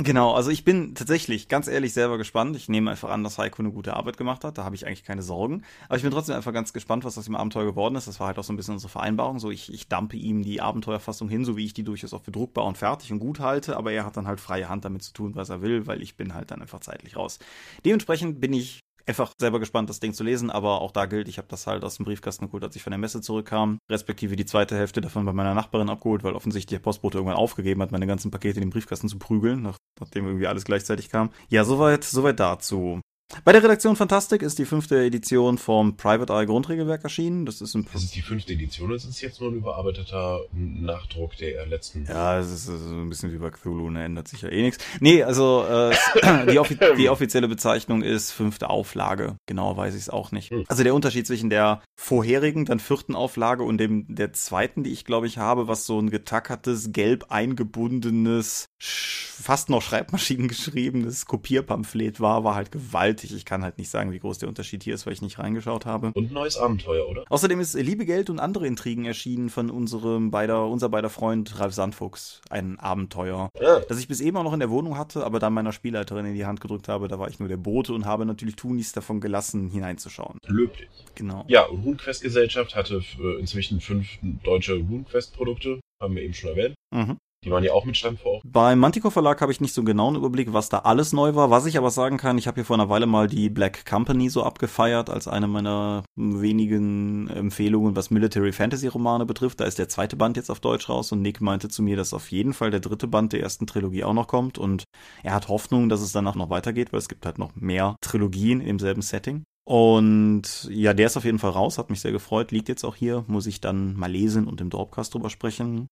Genau, also ich bin tatsächlich ganz ehrlich selber gespannt. Ich nehme einfach an, dass Heiko eine gute Arbeit gemacht hat. Da habe ich eigentlich keine Sorgen. Aber ich bin trotzdem einfach ganz gespannt, was aus dem Abenteuer geworden ist. Das war halt auch so ein bisschen unsere Vereinbarung. So, ich, ich dampe ihm die Abenteuerfassung hin, so wie ich die durchaus auch für druckbar und fertig und gut halte. Aber er hat dann halt freie Hand damit zu tun, was er will, weil ich bin halt dann einfach zeitlich raus. Dementsprechend bin ich einfach selber gespannt, das Ding zu lesen, aber auch da gilt, ich habe das halt aus dem Briefkasten geholt, als ich von der Messe zurückkam, respektive die zweite Hälfte davon bei meiner Nachbarin abgeholt, weil offensichtlich der Postbote irgendwann aufgegeben hat, meine ganzen Pakete in den Briefkasten zu prügeln, nach, nachdem irgendwie alles gleichzeitig kam. Ja, soweit, soweit dazu. Bei der Redaktion Fantastik ist die fünfte Edition vom Private Eye Grundregelwerk erschienen. Das ist, ein das ist die fünfte Edition, das ist jetzt nur ein überarbeiteter Nachdruck der letzten. Ja, es ist so ein bisschen wie bei Cthulhu, ne? ändert sich ja eh nichts. Nee, also äh, *coughs* die, offi die, offizielle Bezeichnung ist fünfte Auflage. Genauer weiß ich es auch nicht. Hm. Also der Unterschied zwischen der vorherigen, dann vierten Auflage und dem der zweiten, die ich glaube ich habe, was so ein getackertes, gelb eingebundenes, fast noch Schreibmaschinen geschriebenes Kopierpamphlet war, war halt gewaltig eindeutig. Ich kann halt nicht sagen, wie groß der Unterschied hier ist, weil ich nicht reingeschaut habe. Und ein neues Abenteuer, oder? Außerdem ist Liebe, Geld und andere Intrigen erschienen von unserem beider, unser beider Freund Ralf Sandfuchs. Ein Abenteuer, Ja. das ich bis eben auch noch in der Wohnung hatte, aber dann meiner Spielleiterin in die Hand gedrückt habe. Da war ich nur der Bote und habe natürlich tunlichst davon gelassen, hineinzuschauen. Löblich. Genau. Ja, und RuneQuest Gesellschaft hatte äh, inzwischen fünf deutsche RuneQuest Produkte, haben wir eben schon erwähnt. Mhm. Die waren ja auch mit Ort. Beim Manticore Verlag habe ich nicht so einen genauen Überblick, was da alles neu war. Was ich aber sagen kann, ich habe hier vor einer Weile mal die Black Company so abgefeiert als eine meiner wenigen Empfehlungen, was Military Fantasy Romane betrifft. Da ist der zweite Band jetzt auf Deutsch raus und Nick meinte zu mir, dass auf jeden Fall der dritte Band der ersten Trilogie auch noch kommt und er hat Hoffnung, dass es danach noch weitergeht, weil es gibt halt noch mehr Trilogien im selben Setting. Und ja, der ist auf jeden Fall raus, hat mich sehr gefreut, liegt jetzt auch hier, muss ich dann mal lesen und im Dropcast drüber sprechen.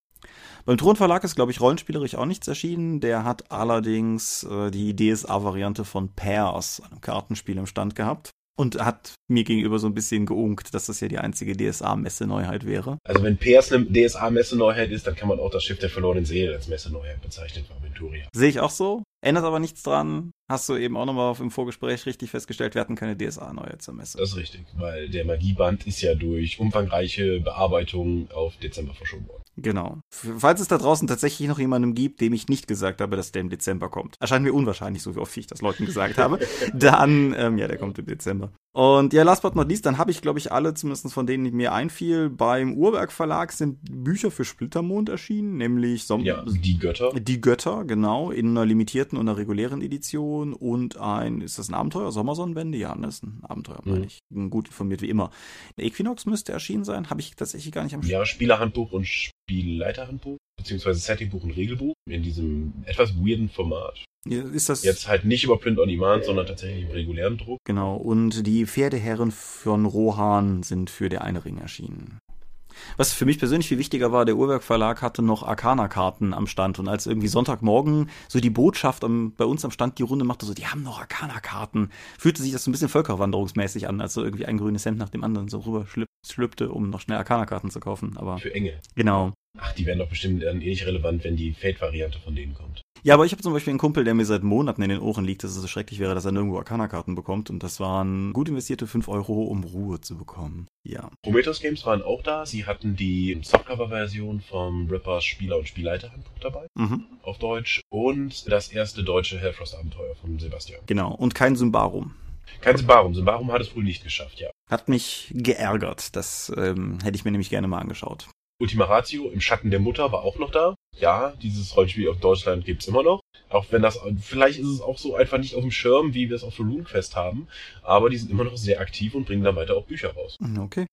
Beim Thronverlag ist, glaube ich, rollenspielerisch auch nichts erschienen. Der hat allerdings äh, die DSA-Variante von Pairs, einem Kartenspiel, im Stand gehabt. Und hat mir gegenüber so ein bisschen geunkt, dass das ja die einzige DSA-Messe-Neuheit wäre. Also wenn PS eine DSA-Messe-Neuheit ist, dann kann man auch das Schiff der verlorenen Seele als Messe-Neuheit bezeichnen für Aventuria. Sehe ich auch so. Ändert aber nichts dran. Hast du eben auch nochmal im Vorgespräch richtig festgestellt, wir hatten keine DSA-Neuheit zur Messe. Das ist richtig, weil der Magieband ist ja durch umfangreiche Bearbeitung auf Dezember verschoben worden. Genau. Falls es da draußen tatsächlich noch jemandem gibt, dem ich nicht gesagt habe, dass der im Dezember kommt, erscheint mir unwahrscheinlich, so wie oft ich das Leuten gesagt habe, *laughs* dann, ähm, ja, der kommt im Dezember. Und ja, last but not least, dann habe ich, glaube ich, alle, zumindest von denen mir einfiel, beim Uhrwerk Verlag sind Bücher für Splittermond erschienen, nämlich Som Ja, die Götter. die Götter, genau, in einer limitierten und einer regulären Edition und ein, ist das ein Abenteuer? Sommersonnenwende? Ja, das ist ein Abenteuer, meine Mhm. ich. Bin Gut informiert wie immer. Equinox müsste erschienen sein, habe ich tatsächlich gar nicht am Ja, Spielerhandbuch und Spielleiterhandbuch, beziehungsweise Settingbuch und Regelbuch in diesem etwas weirden Format. Ist das Jetzt halt nicht über Print on Demand, sondern tatsächlich im regulären Druck. Genau, und die Pferdeherren von Rohan sind für der eine Ring erschienen. Was für mich persönlich viel wichtiger war, der Uhrwerk Verlag hatte noch Arcana-Karten am Stand und als irgendwie Sonntagmorgen so die Botschaft am, bei uns am Stand die Runde machte, so, die haben noch Arcana-Karten, fühlte sich das so ein bisschen völkerwanderungsmäßig an, als so irgendwie ein grünes Hemd nach dem anderen so rüber schlüp- schlüpfte, um noch schnell Arcana-Karten zu kaufen, aber Für Engel. genau. Ach, die werden doch bestimmt dann eh nicht relevant, wenn die Fate-Variante von denen kommt. Ja, aber ich habe zum Beispiel einen Kumpel, der mir seit Monaten in den Ohren liegt, dass es so schrecklich wäre, dass er nirgendwo Arcana-Karten bekommt und das waren gut investierte 5 Euro, um Ruhe zu bekommen. Ja. Prometheus Games waren auch da. Sie hatten die Softcover-Version vom Rippers Spieler- und Spielleiterhandbuch dabei, Mhm. auf Deutsch. Und das erste deutsche Hellfrost-Abenteuer von Sebastian. Genau, und kein Symbarum. Kein Symbarum. Symbarum hat es wohl nicht geschafft, ja. Hat mich geärgert. Das ähm, hätte ich mir nämlich gerne mal angeschaut. Ultima Ratio im Schatten der Mutter war auch noch da. Ja, dieses Rollenspiel auf Deutschland gibt's immer noch. Auch wenn das, vielleicht ist es auch so einfach nicht auf dem Schirm, wie wir es auf der RuneQuest haben. Aber die sind immer noch sehr aktiv und bringen dann weiter auch Bücher raus. Okay.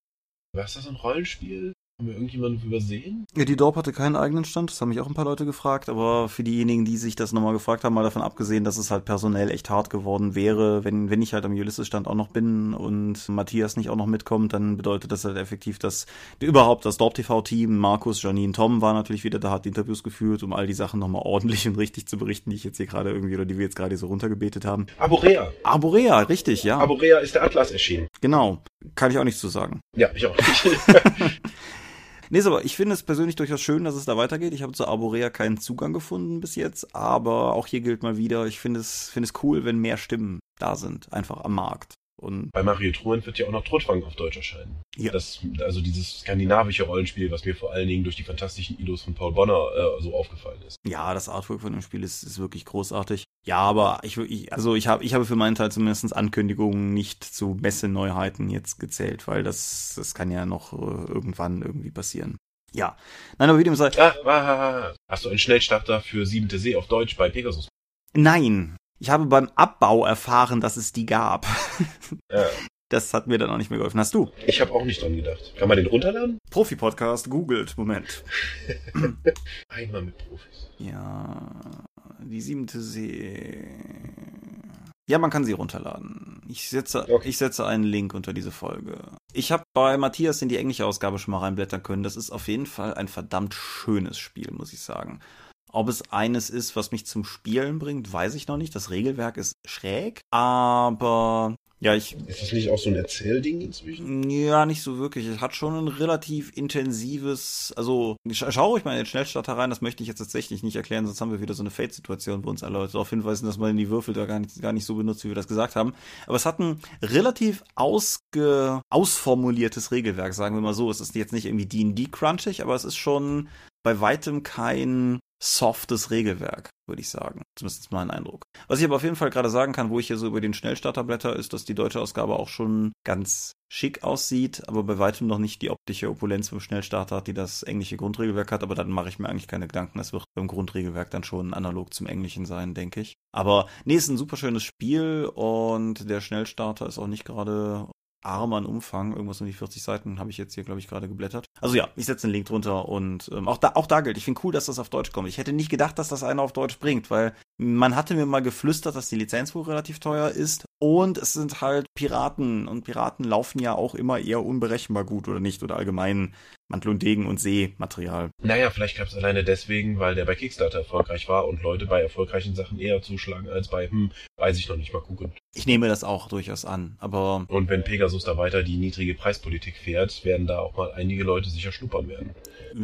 Was ist das, ein Rollenspiel? Haben wir irgendjemanden übersehen? Ja, die Dorp hatte keinen eigenen Stand, das haben mich auch ein paar Leute gefragt, aber für diejenigen, die sich das nochmal gefragt haben, mal davon abgesehen, dass es halt personell echt hart geworden wäre, wenn, wenn ich halt am Ulysses-Stand auch noch bin und Matthias nicht auch noch mitkommt, dann bedeutet das halt effektiv, dass überhaupt das Dorp-TV-Team, Markus, Janine, Tom war natürlich wieder da, hat Interviews geführt, um all die Sachen nochmal ordentlich und richtig zu berichten, die ich jetzt hier gerade irgendwie oder die wir jetzt gerade so runtergebetet haben. Aborea. Arborea, richtig, ja. Aborea ist der Atlas erschienen. genau. Kann ich auch nichts zu sagen. Ja, ich auch nicht. *laughs* Nee, aber ich finde es persönlich durchaus schön, dass es da weitergeht. Ich habe zu Arborea keinen Zugang gefunden bis jetzt, aber auch hier gilt mal wieder, ich finde es, finde es cool, wenn mehr Stimmen da sind, einfach am Markt. Und Bei Mario Truant wird ja auch noch Trotfang auf Deutsch erscheinen. Ja. Das, also dieses skandinavische Rollenspiel, was mir vor allen Dingen durch die fantastischen Idos von Paul Bonner äh, so aufgefallen ist. ja, das Artwork von dem Spiel ist, ist wirklich großartig. Ja, aber ich, ich also ich habe ich habe für meinen Teil zumindest Ankündigungen nicht zu Messeneuheiten jetzt gezählt, weil das, das kann ja noch äh, irgendwann irgendwie passieren. Ja. Nein, aber wie dem sei. Ah, ah, ah, ah. Hast du einen Schnellstarter für Siebente See auf Deutsch bei Pegasus? Nein. Ich habe beim Abbau erfahren, dass es die gab. Ja. *laughs* Das hat mir dann auch nicht mehr geholfen. Hast du? Ich habe auch nicht dran gedacht. Kann man den runterladen? Profi-Podcast googelt. Moment. *laughs* Einmal mit Profis. Ja, die siebente See. Ja, man kann sie runterladen. Ich setze, Okay. ich setze einen Link unter diese Folge. Ich habe bei Matthias in die englische Ausgabe schon mal reinblättern können. Das ist auf jeden Fall ein verdammt schönes Spiel, muss ich sagen. Ob es eines ist, was mich zum Spielen bringt, weiß ich noch nicht. Das Regelwerk ist schräg, aber Ja, ich. Ist das nicht auch so ein Erzählding inzwischen? Ja, nicht so wirklich. Es hat schon ein relativ intensives, also scha schau ruhig mal in den Schnellstarter rein, das möchte ich jetzt tatsächlich nicht erklären, sonst haben wir wieder so eine Fate-Situation, wo uns alle Leute darauf hinweisen, dass man die Würfel da gar nicht, gar nicht so benutzt, wie wir das gesagt haben. Aber es hat ein relativ ausge, ausformuliertes Regelwerk, sagen wir mal so. Es ist jetzt nicht irgendwie D&D-crunchig, aber es ist schon bei weitem kein softes Regelwerk, würde ich sagen. Zumindest mein Eindruck. Was ich aber auf jeden Fall gerade sagen kann, wo ich hier so über den Schnellstarter blätter, ist, dass die deutsche Ausgabe auch schon ganz schick aussieht, aber bei weitem noch nicht die optische Opulenz vom Schnellstarter hat, die das englische Grundregelwerk hat, aber dann mache ich mir eigentlich keine Gedanken. Das wird beim Grundregelwerk dann schon analog zum Englischen sein, denke ich. Aber nee, ist ein super schönes Spiel und der Schnellstarter ist auch nicht gerade arm an Umfang, irgendwas um die 40 Seiten habe ich jetzt hier, glaube ich, gerade geblättert. Also ja, ich setze einen Link drunter und ähm, auch da, auch da gilt, ich finde cool, dass das auf Deutsch kommt. Ich hätte nicht gedacht, dass das einer auf Deutsch bringt, weil man hatte mir mal geflüstert, dass die Lizenz wohl relativ teuer ist und es sind halt Piraten und Piraten laufen ja auch immer eher unberechenbar gut oder nicht oder allgemein Mantel und Degen und Seematerial. Naja, vielleicht gab es alleine deswegen, weil der bei Kickstarter erfolgreich war und Leute bei erfolgreichen Sachen eher zuschlagen als bei, hm, weiß ich noch nicht mal gucken. Ich nehme das auch durchaus an, aber. Und wenn Pegasus da weiter die niedrige Preispolitik fährt, werden da auch mal einige Leute sicher schnuppern werden.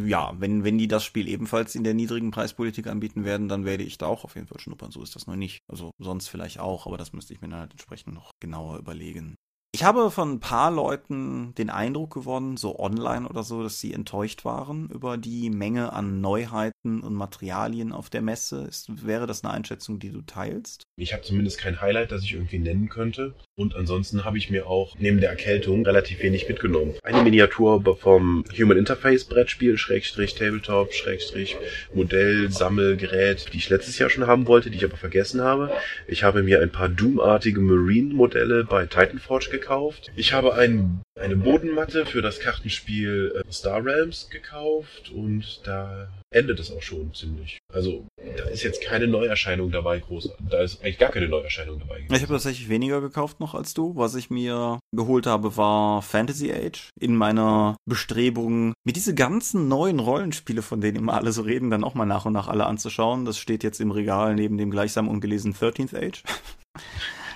Ja, wenn, wenn die das Spiel ebenfalls in der niedrigen Preispolitik anbieten werden, dann werde ich da auch auf jeden Fall schnuppern. So ist das noch nicht. Also sonst vielleicht auch, aber das müsste ich mir dann halt entsprechend noch genauer überlegen. Ich habe von ein paar Leuten den Eindruck gewonnen, so online oder so, dass sie enttäuscht waren über die Menge an Neuheiten und Materialien auf der Messe. Ist, wäre das eine Einschätzung, die du teilst? Ich habe zumindest kein Highlight, das ich irgendwie nennen könnte. Und ansonsten habe ich mir auch neben der Erkältung relativ wenig mitgenommen. Eine Miniatur vom Human Interface Brettspiel, Schrägstrich Tabletop, Schrägstrich Modell, Sammelgerät, die ich letztes Jahr schon haben wollte, die ich aber vergessen habe. Ich habe mir ein paar Doom-artige Marine-Modelle bei Titanforge gekauft. Ich habe ein, eine Bodenmatte für das Kartenspiel äh, Star Realms gekauft und da endet es auch schon ziemlich. Also da ist jetzt keine Neuerscheinung dabei groß. Da ist eigentlich gar keine Neuerscheinung dabei. Gewesen. Ich habe tatsächlich weniger gekauft noch als du. Was ich mir geholt habe, war Fantasy Age. In meiner Bestrebung, mir diese ganzen neuen Rollenspiele, von denen immer alle so reden, dann auch mal nach und nach alle anzuschauen. Das steht jetzt im Regal neben dem gleichsam ungelesenen 13th Age.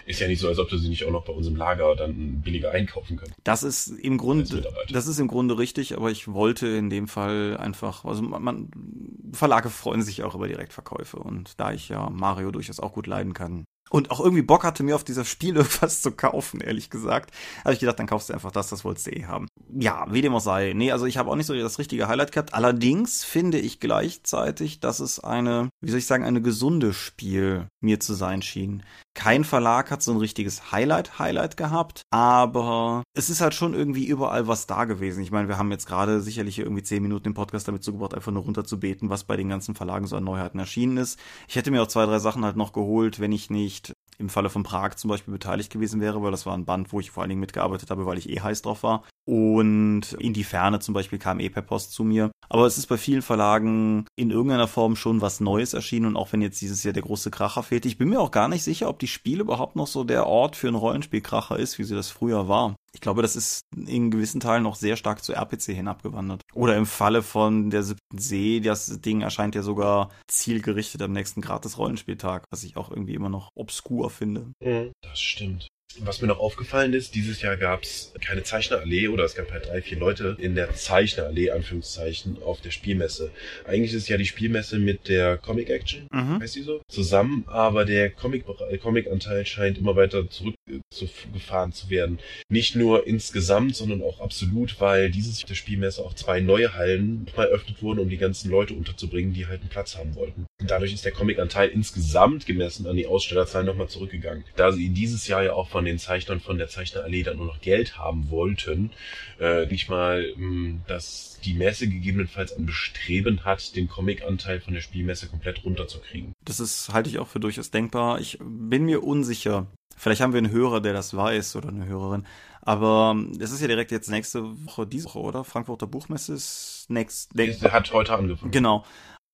Ist ja nicht so, als ob du sie nicht auch noch bei uns im Lager dann billiger einkaufen könntest. Das ist im Grunde, das ist im Grunde richtig, aber ich wollte in dem Fall einfach, also man, Verlage freuen sich auch über Direktverkäufe und da ich ja Mario durchaus auch gut leiden kann, und auch irgendwie Bock hatte, mir auf dieser Spiel irgendwas *laughs* zu kaufen, ehrlich gesagt. Habe ich gedacht, dann kaufst du einfach das, das wolltest du eh haben. Ja, wie dem auch sei. Nee, also ich habe auch nicht so das richtige Highlight gehabt. Allerdings finde ich gleichzeitig, dass es eine, wie soll ich sagen, eine gesunde Spiel mir zu sein schien. Kein Verlag hat so ein richtiges Highlight-Highlight gehabt, aber es ist halt schon irgendwie überall was da gewesen. Ich meine, wir haben jetzt gerade sicherlich irgendwie zehn Minuten im Podcast damit zugebracht, einfach nur runterzubeten, was bei den ganzen Verlagen so an Neuheiten erschienen ist. Ich hätte mir auch zwei, drei Sachen halt noch geholt, wenn ich nicht im Falle von Prag zum Beispiel beteiligt gewesen wäre, weil das war ein Band, wo ich vor allen Dingen mitgearbeitet habe, weil ich eh heiß drauf war. Und in die Ferne zum Beispiel kam eh per Post zu mir. Aber es ist bei vielen Verlagen in irgendeiner Form schon was Neues erschienen und auch wenn jetzt dieses Jahr der große Kracher fehlt, ich bin mir auch gar nicht sicher, ob die Spiele überhaupt noch so der Ort für einen Rollenspielkracher ist, wie sie das früher war. Ich glaube, das ist in gewissen Teilen noch sehr stark zu RPC hinabgewandert. Oder im Falle von der siebten See, das Ding erscheint ja sogar zielgerichtet am nächsten gratis Rollenspieltag, was ich auch irgendwie immer noch obskur finde. Mhm. Das stimmt. Was mir noch aufgefallen ist, dieses Jahr gab es keine Zeichnerallee oder es gab halt drei, vier Leute in der Zeichnerallee, Anführungszeichen, auf der Spielmesse. Eigentlich ist ja die Spielmesse mit der Comic Action, mhm. heißt die so, zusammen, aber der Comic, Comic-Anteil scheint immer weiter zurückgefahren zu werden. Nicht nur insgesamt, sondern auch absolut, weil dieses der Spielmesse auch zwei neue Hallen mal eröffnet wurden, um die ganzen Leute unterzubringen, die halt einen Platz haben wollten. Und dadurch ist der Comic-Anteil insgesamt gemessen an die Ausstellerzahlen nochmal zurückgegangen. Da sie dieses Jahr ja auch von den Zeichnern von der Zeichnerallee dann nur noch Geld haben wollten, äh, nicht mal, mh, hm, dass die Messe gegebenenfalls ein Bestreben hat, den Comic-Anteil von der Spielmesse komplett runterzukriegen. Das ist, halte ich auch für durchaus denkbar. Ich bin mir unsicher. Vielleicht haben wir einen Hörer, der das weiß oder eine Hörerin. Aber es ist ja direkt jetzt nächste Woche, diese Woche, oder? Frankfurter Buchmesse ist next. next hat heute angefangen. Genau.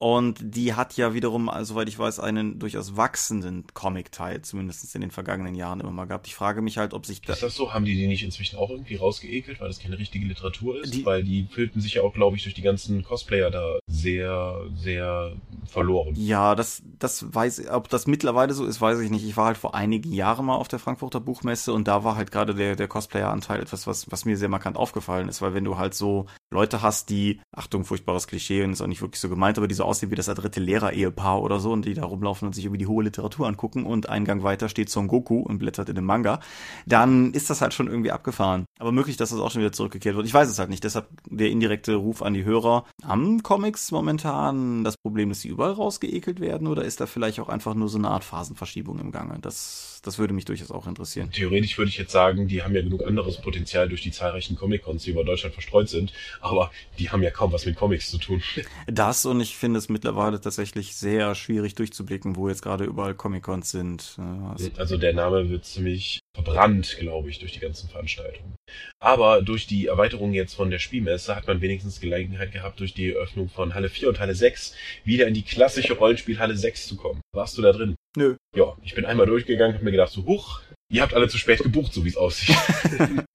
Und die hat ja wiederum, soweit ich weiß, einen durchaus wachsenden Comic-Teil, zumindest in den vergangenen Jahren immer mal gehabt. Ich frage mich halt, ob sich da. Ist das so? Haben die die nicht inzwischen auch irgendwie rausgeekelt, weil das keine richtige Literatur ist? Die, weil die fühlten sich ja auch, glaube ich, durch die ganzen Cosplayer da sehr, sehr verloren. Ja, das, das weiß, ob das mittlerweile so ist, weiß ich nicht. Ich war halt vor einigen Jahren mal auf der Frankfurter Buchmesse und da war halt gerade der, der Cosplayer-Anteil etwas, was, was mir sehr markant aufgefallen ist, weil wenn du halt so Leute hast, die, Achtung, furchtbares Klischee und ist auch nicht wirklich so gemeint, aber die so aussehen wie das dritte Lehrer-Ehepaar oder so und die da rumlaufen und sich irgendwie die hohe Literatur angucken und einen Gang weiter steht Son Goku und blättert in dem Manga, dann ist das halt schon irgendwie abgefahren. Aber möglich, dass das auch schon wieder zurückgekehrt wird. Ich weiß es halt nicht. Deshalb der indirekte Ruf an die Hörer. Haben Comics momentan das Problem, dass sie überall rausgeekelt werden oder ist da vielleicht auch einfach nur so eine Art Phasenverschiebung im Gange? Das, das würde mich durchaus auch interessieren. Theoretisch würde ich jetzt sagen, die haben ja genug anderes Potenzial durch die zahlreichen Comic-Cons, die über Deutschland verstreut sind, aber die haben ja kaum was mit Comics zu tun. *laughs* Das und ich finde es mittlerweile tatsächlich sehr schwierig durchzublicken, wo jetzt gerade überall Comic-Cons sind. Also, also der Name wird ziemlich verbrannt, glaube ich, durch die ganzen Veranstaltungen. Aber durch die Erweiterung jetzt von der Spielmesse hat man wenigstens Gelegenheit gehabt, durch die Eröffnung von Halle 4 und Halle 6 wieder in die klassische Rollenspiel Halle 6 zu kommen. Warst du da drin? Nö. Ja, ich bin einmal durchgegangen, hab mir gedacht so, huch, ihr habt alle zu spät gebucht, so wie es aussieht. *laughs*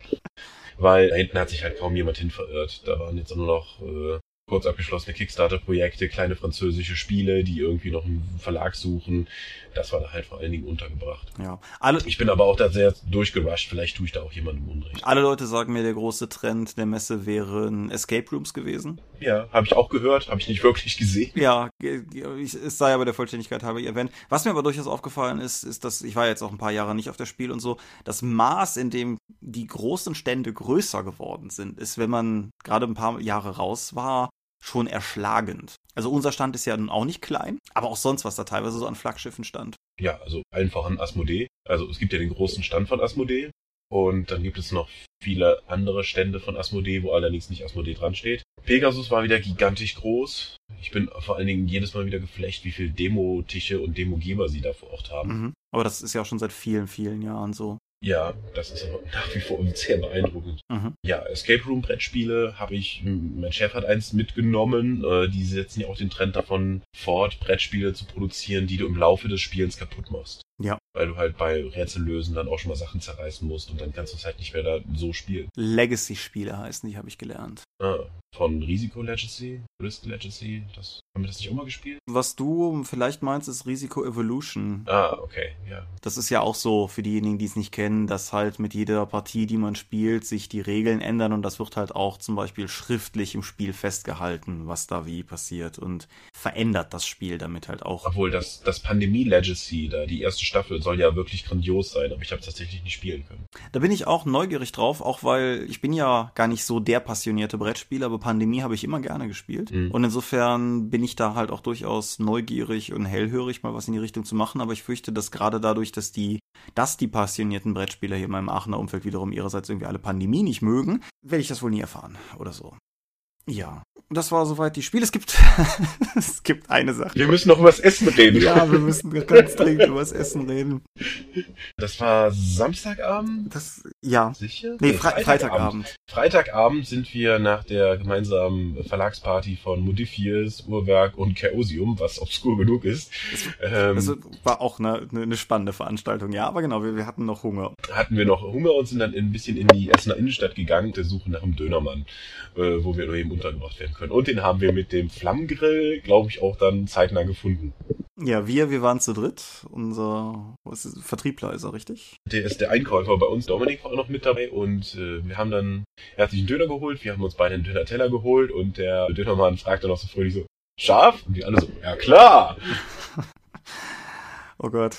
Weil da hinten hat sich halt kaum jemand hin verirrt. Da waren jetzt nur noch äh, kurz abgeschlossene Kickstarter-Projekte, kleine französische Spiele, die irgendwie noch einen Verlag suchen. Das war da halt vor allen Dingen untergebracht. Ja. Alle, ich bin aber auch da sehr durchgerusht. Vielleicht tue ich da auch jemandem Unrecht. Alle Leute sagen mir, der große Trend der Messe wären Escape Rooms gewesen. Ja, habe ich auch gehört, habe ich nicht wirklich gesehen. Ja, es sei aber der Vollständigkeit habe ich erwähnt. Was mir aber durchaus aufgefallen ist, ist, dass ich war jetzt auch ein paar Jahre nicht auf der Spiel und so, das Maß, in dem die großen Stände größer geworden sind, ist, wenn man gerade ein paar Jahre raus war, schon erschlagend. Also unser Stand ist ja nun auch nicht klein, aber auch sonst, was da teilweise so an Flaggschiffen stand. Ja, also einfach an Asmodee. Also es gibt ja den großen Stand von Asmodee und dann gibt es noch viele andere Stände von Asmodee, wo allerdings nicht Asmodee dran steht. Pegasus war wieder gigantisch groß. Ich bin vor allen Dingen jedes Mal wieder geflecht, wie viel Demo-Tische und Demo-Geber sie da vor Ort haben. Mhm. Aber das ist ja auch schon seit vielen, vielen Jahren so. Ja, das ist aber *laughs* nach wie vor sehr beeindruckend. Mhm. Ja, Escape Room Brettspiele habe ich, mein Chef hat eins mitgenommen. Äh, die setzen ja auch den Trend davon fort, Brettspiele zu produzieren, die du im Laufe des Spielens kaputt machst. Ja. Weil du halt bei Rätsellösen dann auch schon mal Sachen zerreißen musst und dann kannst du es halt nicht mehr da so spielen. Legacy-Spiele heißen die, habe ich gelernt. Ah, von Risiko Legacy, Risk Legacy, das, haben wir das nicht auch mal gespielt? Was du vielleicht meinst, ist Risiko Evolution. Ah, okay, ja. Das ist ja auch so, für diejenigen, die es nicht kennen, dass halt mit jeder Partie, die man spielt, sich die Regeln ändern und das wird halt auch zum Beispiel schriftlich im Spiel festgehalten, was da wie passiert und verändert das Spiel damit halt auch. Obwohl das, das Pandemie Legacy, da die erste Staffel soll ja wirklich grandios sein, aber ich habe tatsächlich nicht spielen können. Da bin ich auch neugierig drauf, auch weil ich bin ja gar nicht so der passionierte Brettspieler, aber Pandemie habe ich immer gerne gespielt. Mhm. Und insofern bin ich da halt auch durchaus neugierig und hellhörig, mal was in die Richtung zu machen. Aber ich fürchte, dass gerade dadurch, dass die, dass die passionierten Brettspieler hier in meinem Aachener Umfeld wiederum ihrerseits irgendwie alle Pandemie nicht mögen, werde ich das wohl nie erfahren oder so. Ja, das war soweit die Spiele. Es gibt, *laughs* es gibt eine Sache. Wir müssen noch über das Essen reden. Ja, wir müssen ganz dringend über das Essen reden. Das war Samstagabend? Das, ja. Sicher? Nee, Fre Freitagabend. Freitagabend sind wir nach der gemeinsamen Verlagsparty von Modifiers, Uhrwerk und Chaosium, was obskur genug ist. Das, ähm, das war auch eine, eine, spannende Veranstaltung, ja, aber genau, wir, wir hatten noch Hunger. Hatten wir noch Hunger und sind dann ein bisschen in die Essener Innenstadt gegangen, der Suche nach einem Dönermann, äh, wo wir eben untergebracht werden können. Und den haben wir mit dem Flammengrill, glaube ich, auch dann zeitnah gefunden. Ja, wir, wir waren zu dritt. Unser was ist, Vertriebler ist er, richtig? Der ist der Einkäufer bei uns. Dominik war auch noch mit dabei und äh, wir haben dann, er hat sich einen Döner geholt, wir haben uns beide einen Döner-Teller geholt und der Dönermann fragte noch so fröhlich so, scharf? Und die alle so, ja klar! *laughs* oh Gott.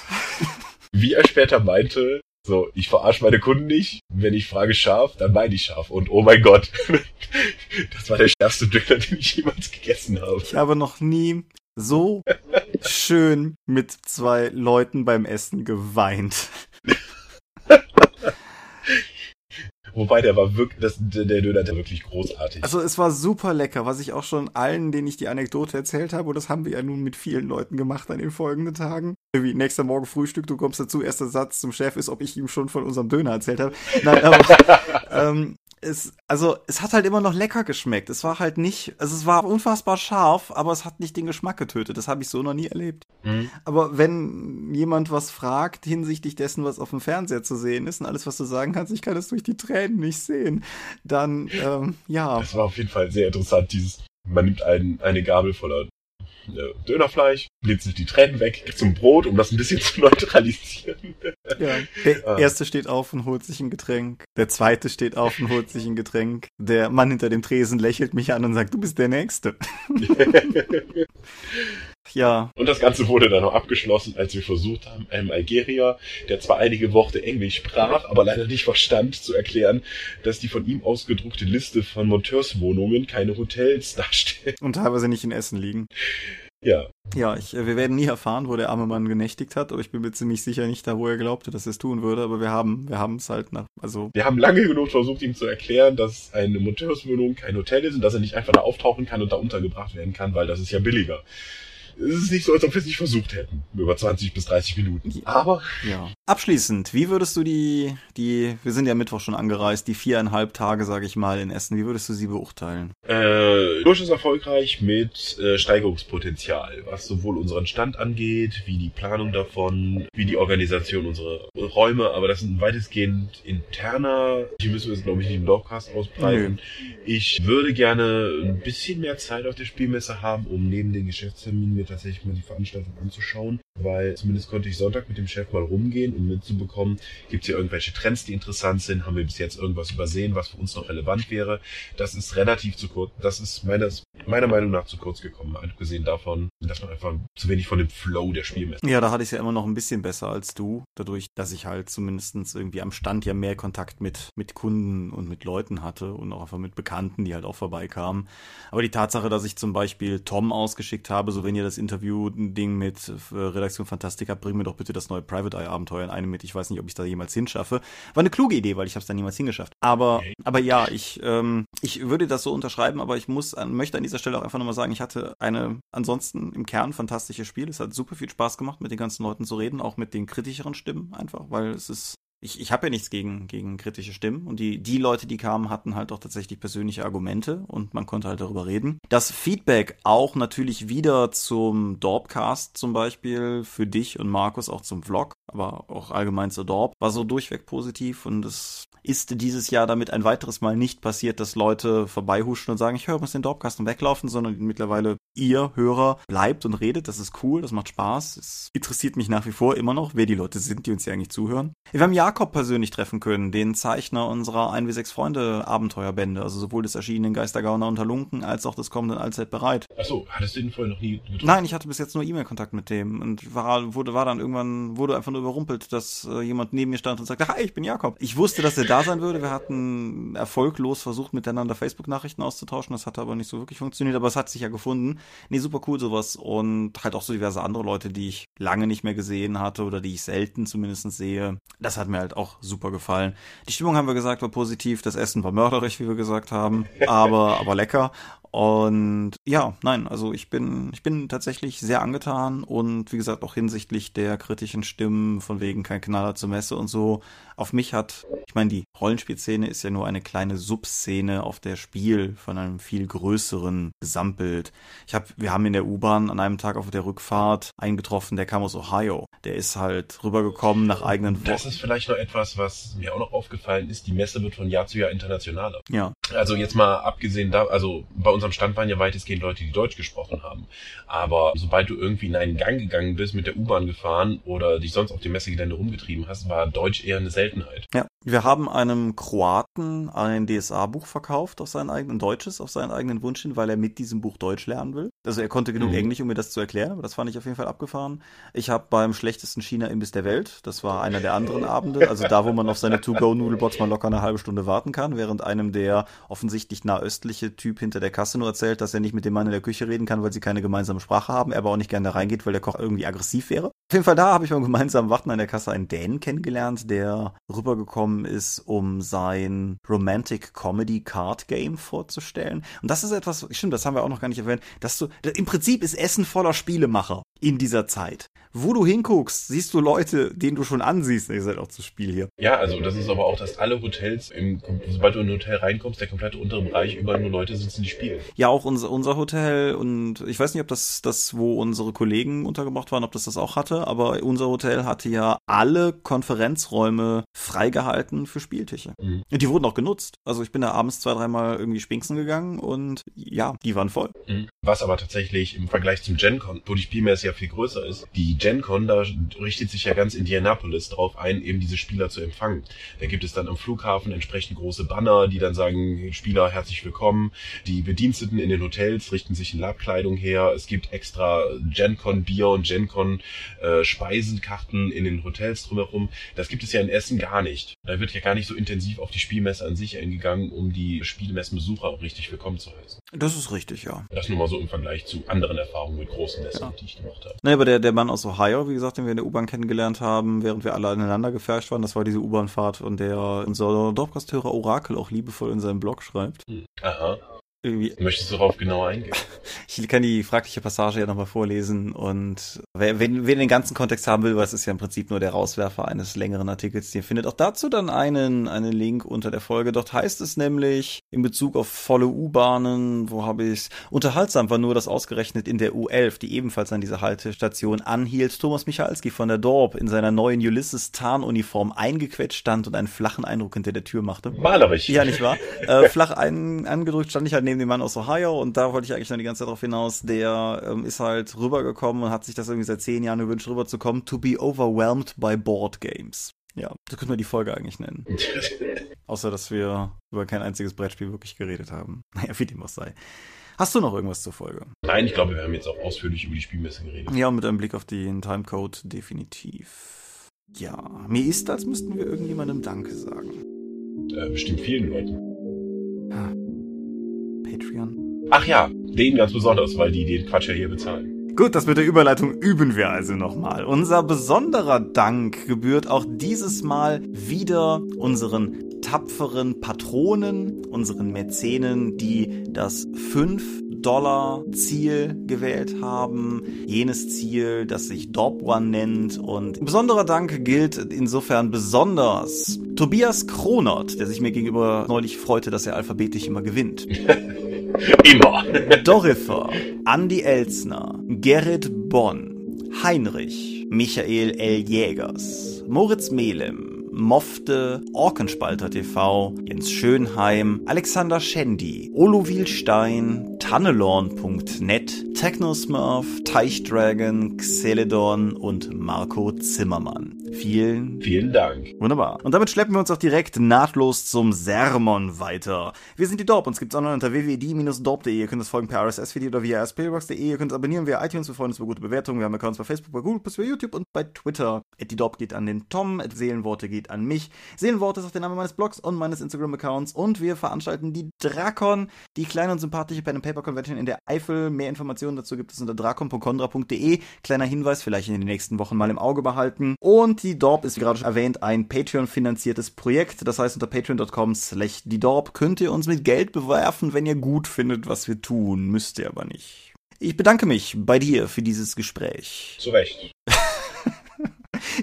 Wie er später meinte, so, ich verarsche meine Kunden nicht. Wenn ich frage scharf, dann meine ich scharf. Und oh mein Gott, *laughs* das war der schärfste Döner, den ich jemals gegessen habe. Ich habe noch nie so *laughs* schön mit zwei Leuten beim Essen geweint. *laughs* Wobei, der war wirklich, das, der Döner der wirklich großartig. Also es war super lecker, was ich auch schon allen, denen ich die Anekdote erzählt habe, und das haben wir ja nun mit vielen Leuten gemacht an den folgenden Tagen. Wie nächster Morgen Frühstück, du kommst dazu, erster Satz zum Chef ist, ob ich ihm schon von unserem Döner erzählt habe. Nein, aber *laughs* ähm, es, also es hat halt immer noch lecker geschmeckt. Es war halt nicht, also es war unfassbar scharf, aber es hat nicht den Geschmack getötet. Das habe ich so noch nie erlebt. Mhm. Aber wenn jemand was fragt hinsichtlich dessen, was auf dem Fernseher zu sehen ist und alles, was du sagen kannst, ich kann es durch die Tränen nicht sehen, dann ähm, ja. Das war auf jeden Fall sehr interessant. Dieses, man nimmt ein, eine Gabel voller Dönerfleisch, blinzelt die Tränen weg, gibt zum Brot, um das ein bisschen *laughs* zu neutralisieren. Ja. Der ah. erste steht auf und holt sich ein Getränk. Der zweite steht auf und holt sich ein Getränk. Der Mann hinter dem Tresen lächelt mich an und sagt, du bist der Nächste. *laughs* *laughs* Ja. Und das Ganze wurde dann noch abgeschlossen, als wir versucht haben, einem Algerier, der zwar einige Worte Englisch sprach, aber leider nicht verstand, zu erklären, dass die von ihm ausgedruckte Liste von Monteurswohnungen keine Hotels darstellt. Und teilweise nicht in Essen liegen. Ja. Ja, ich, wir werden nie erfahren, wo der arme Mann genächtigt hat, aber ich bin mir ziemlich sicher nicht da, wo er glaubte, dass er es tun würde, aber wir haben, wir haben es halt nach, also. Wir haben lange genug versucht, ihm zu erklären, dass eine Monteurswohnung kein Hotel ist und dass er nicht einfach da auftauchen kann und da untergebracht werden kann, weil das ist ja billiger es ist nicht so, als ob wir es nicht versucht hätten. Über 20 bis 30 Minuten. Aber. Ja. Abschließend, wie würdest du die, die, wir sind ja Mittwoch schon angereist, die viereinhalb Tage, sage ich mal, in Essen, wie würdest du sie beurteilen? Äh, durchaus erfolgreich mit äh, Steigerungspotenzial, was sowohl unseren Stand angeht, wie die Planung davon, wie die Organisation unserer Räume, aber das sind weitestgehend interner, die müssen wir jetzt, glaube ich, nicht im Dorfcast ausbreiten. Nö. Ich würde gerne ein bisschen mehr Zeit auf der Spielmesse haben, um neben den Geschäftsterminen mir tatsächlich mal die Veranstaltung anzuschauen, weil zumindest konnte ich Sonntag mit dem Chef mal rumgehen, um mitzubekommen, gibt es hier irgendwelche Trends, die interessant sind, haben wir bis jetzt irgendwas übersehen, was für uns noch relevant wäre. Das ist relativ zu kurz, das ist meines, meiner Meinung nach zu kurz gekommen, abgesehen davon, dass man einfach zu wenig von dem Flow der Spielmesse. Ja, da hatte ich es ja immer noch ein bisschen besser als du, dadurch, dass ich halt zumindestens irgendwie am Stand ja mehr Kontakt mit, mit Kunden und mit Leuten hatte und auch einfach mit Bekannten, die halt auch vorbeikamen. Aber die Tatsache, dass ich zum Beispiel Tom ausgeschickt habe, so wenn ihr das Interview-Ding mit äh, Redaktion Fantastica, bring mir doch bitte das neue Private Eye Abenteuer in einem mit. Ich weiß nicht, ob ich da jemals hinschaffe. War eine kluge Idee, weil ich habe es da niemals hingeschafft. Aber, aber ja, ich, ähm, ich würde das so unterschreiben, aber ich muss, möchte an dieser Stelle auch einfach nochmal sagen, ich hatte eine ansonsten im Kern fantastische Spiel. Es hat super viel Spaß gemacht, mit den ganzen Leuten zu reden, auch mit den kritischeren Stimmen einfach, weil es ist ich, ich habe ja nichts gegen, gegen kritische Stimmen und die, die Leute, die kamen, hatten halt auch tatsächlich persönliche Argumente und man konnte halt darüber reden. Das Feedback auch natürlich wieder zum Dorpcast zum Beispiel für dich und Markus auch zum Vlog, aber auch allgemein zur Dorp, war so durchweg positiv und es ist dieses Jahr damit ein weiteres Mal nicht passiert, dass Leute vorbeihuschen und sagen, ich höre uns den Dorpcast und weglaufen, sondern mittlerweile ihr Hörer bleibt und redet. Das ist cool, das macht Spaß. Es interessiert mich nach wie vor immer noch, wer die Leute sind, die uns hier eigentlich zuhören. Wir haben Jakob persönlich treffen können, den Zeichner unserer 1W6 Freunde Abenteuerbände, also sowohl des erschienenen Geistergauner unter Lunken als auch des kommenden Allzeit bereit. Achso, hattest du ihn vorher noch nie getroffen? Nein, ich hatte bis jetzt nur E-Mail-Kontakt mit dem und war, wurde, war dann irgendwann, wurde einfach nur überrumpelt, dass äh, jemand neben mir stand und sagte, hi, ich bin Jakob. Ich wusste, dass er da sein würde. Wir hatten erfolglos versucht, miteinander Facebook-Nachrichten auszutauschen. Das hat aber nicht so wirklich funktioniert, aber es hat sich ja gefunden. Nee, super cool sowas und halt auch so diverse andere Leute, die ich lange nicht mehr gesehen hatte oder die ich selten zumindest sehe. Das hat mir halt auch super gefallen. Die Stimmung haben wir gesagt war positiv, das Essen war mörderisch, wie wir gesagt haben, aber *laughs* aber lecker und ja, nein, also ich bin, ich bin tatsächlich sehr angetan und wie gesagt auch hinsichtlich der kritischen Stimmen von wegen kein Knaller zur Messe und so. Auf mich hat, ich meine, die Rollenspielszene ist ja nur eine kleine Subszene auf der Spiel von einem viel größeren Gesamtbild. Ich habe, wir haben in der U-Bahn an einem Tag auf der Rückfahrt eingetroffen, der kam aus Ohio. Der ist halt rübergekommen nach eigenen Worten. Das ist vielleicht noch etwas, was mir auch noch aufgefallen ist. Die Messe wird von Jahr zu Jahr internationaler. Ja. Also jetzt mal abgesehen da, also bei unserem Stand waren ja weitestgehend Leute, die Deutsch gesprochen haben. Aber sobald du irgendwie in einen Gang gegangen bist, mit der U-Bahn gefahren oder dich sonst auf dem Messegelände rumgetrieben hast, war Deutsch eher eine Seltenheit. Ja. Wir haben einem Kroaten ein DSA-Buch verkauft auf seinen eigenen Deutsches, auf seinen eigenen Wunsch hin, weil er mit diesem Buch Deutsch lernen will. Also er konnte genug mhm. Englisch, um mir das zu erklären, aber das fand ich auf jeden Fall abgefahren. Ich habe beim schlechtesten China-Imbiss der Welt, das war einer der anderen Abende, also da, wo man auf seine To-Go-Nudelbots mal locker eine halbe Stunde warten kann, während einem der offensichtlich nahöstliche Typ hinter der Kasse nur erzählt, dass er nicht mit dem Mann in der Küche reden kann, weil sie keine gemeinsame Sprache haben, er aber auch nicht gerne reingeht, weil der Koch irgendwie aggressiv wäre. Auf jeden Fall da habe ich beim gemeinsamen Warten an der Kasse einen Dänen kennengelernt, der rübergekommen ist, um sein Romantic Comedy Card Game vorzustellen. Und das ist etwas, stimmt, das haben wir auch noch gar nicht erwähnt, dass du, im Prinzip ist Essen voller Spielemacher. in dieser Zeit. Wo du hinguckst, siehst du Leute, denen du schon ansiehst. Ihr seid auch zu Spiel hier. Ja, also das ist aber auch, dass alle Hotels, im, sobald du in ein Hotel reinkommst, der komplette untere Bereich, überall nur Leute sitzen, die spielen. Ja, auch unser, unser Hotel und ich weiß nicht, ob das das, wo unsere Kollegen untergebracht waren, ob das das auch hatte, aber unser Hotel hatte ja alle Konferenzräume freigehalten für Spieltische. Mhm. Und die wurden auch genutzt. Also ich bin da abends zwei, dreimal irgendwie spinksen gegangen und ja, die waren voll. Mhm. Was aber tatsächlich im Vergleich zum GenCon, wo die Spielmesse ja viel größer ist, die GenCon, da richtet sich ja ganz Indianapolis drauf ein, eben diese Spieler zu empfangen. Da gibt es dann am Flughafen entsprechend große Banner, die dann sagen, Spieler, herzlich willkommen. Die Bediensteten in den Hotels richten sich in Labkleidung her. Es gibt extra GenCon Bier und GenCon äh, Speisenkarten in den Hotels drumherum. Das gibt es ja in Essen gar nicht. Da wird ja gar nicht so intensiv auf die Spielmesse an sich eingegangen, um die Spielmessenbesucher auch richtig willkommen zu heißen. Das ist richtig, ja. Das nur mal so im Vergleich zu anderen Erfahrungen mit großen Messen, ja. die ich gemacht habe. Naja, aber der, der Mann aus Ohio, wie gesagt, den wir in der U-Bahn kennengelernt haben, während wir alle aneinander gefärscht waren, das war diese U-Bahn-Fahrt, und der unser Dorfgasthörer Orakel auch liebevoll in seinem Blog schreibt. Hm. Aha. Irgendwie. Möchtest du darauf genauer eingehen? *laughs* Ich kann die fragliche Passage ja nochmal vorlesen und wer, wer, wer den ganzen Kontext haben will, weil es ist ja im Prinzip nur der Rauswerfer eines längeren Artikels, den findet auch dazu dann einen, einen Link unter der Folge. Dort heißt es nämlich in Bezug auf volle U-Bahnen, wo habe ich Unterhaltsam war nur, dass ausgerechnet in der U11, die ebenfalls an dieser Haltestation anhielt, Thomas Michalski von der Dorp in seiner neuen Ulysses-Tarnuniform eingequetscht stand und einen flachen Eindruck hinter der Tür machte. Malerisch. Ja, nicht wahr? *laughs* äh, flach ein, angedrückt stand ich halt neben dem Mann aus Ohio und da wollte ich eigentlich noch die ganze Zeit darauf hinaus. Der ähm, ist halt rübergekommen und hat sich das irgendwie seit zehn Jahren gewünscht, rüberzukommen. To be overwhelmed by board games. Ja, so könnte man die Folge eigentlich nennen. *laughs* Außer, dass wir über kein einziges Brettspiel wirklich geredet haben. *laughs* Naja, wie dem auch sei. Hast du noch irgendwas zur Folge? Nein, ich glaube, wir haben jetzt auch ausführlich über die Spielmesse geredet. Ja, mit einem Blick auf den Timecode definitiv. Ja, mir ist, als müssten wir irgendjemandem Danke sagen. Äh, bestimmt vielen Leuten. Patreon. Ach ja, denen ganz besonders, weil die den Quatsch ja hier bezahlen. Gut, das mit der Überleitung üben wir also nochmal. Unser besonderer Dank gebührt auch dieses Mal wieder unseren tapferen Patronen, unseren Mäzenen, die das 5 Dollar Ziel gewählt haben. Jenes Ziel, das sich Dorp One nennt. Und besonderer Dank gilt insofern besonders Tobias Kronert, der sich mir gegenüber neulich freute, dass er alphabetisch immer gewinnt. *laughs* Immer. *laughs* Dorifer, Andy Elsner, Gerrit Bonn, Heinrich, Michael L. Jägers, Moritz Melem, Mofte, Orkenspalter TV, Jens Schönheim, Alexander Schendi, Oluvil Stein, Tannelorn.net, Technosmurf, Teichdragon, Xeledon und Marco Zimmermann. Vielen, vielen Dank. Wunderbar. Und damit schleppen wir uns auch direkt nahtlos zum Sermon weiter. Wir sind die Dorp, uns gibt's online unter www.die-dorp.de. Ihr könnt uns folgen per RSS-Feed oder via spbox.de. Ihr könnt uns abonnieren via iTunes, wir freuen uns über gute Bewertungen. Wir haben Accounts bei Facebook, bei Google, bei YouTube und bei Twitter. Die Dorp geht an den Tom, Seelenworte geht an mich. Seelenworte ist auch der Name meines Blogs und meines Instagram-Accounts. Und wir veranstalten die Drakon, die kleine und sympathische Pen Paper Convention in der Eifel. Mehr Informationen dazu gibt es unter drakon.condra.de. Kleiner Hinweis, vielleicht in den nächsten Wochen mal im Auge behalten. Und die Dorp ist, wie gerade schon erwähnt, ein Patreon-finanziertes Projekt. Das heißt, unter patreon.com slash die Dorp könnt ihr uns mit Geld bewerfen, wenn ihr gut findet, was wir tun. Müsst ihr aber nicht. Ich bedanke mich bei dir für dieses Gespräch. Zu Recht. *laughs*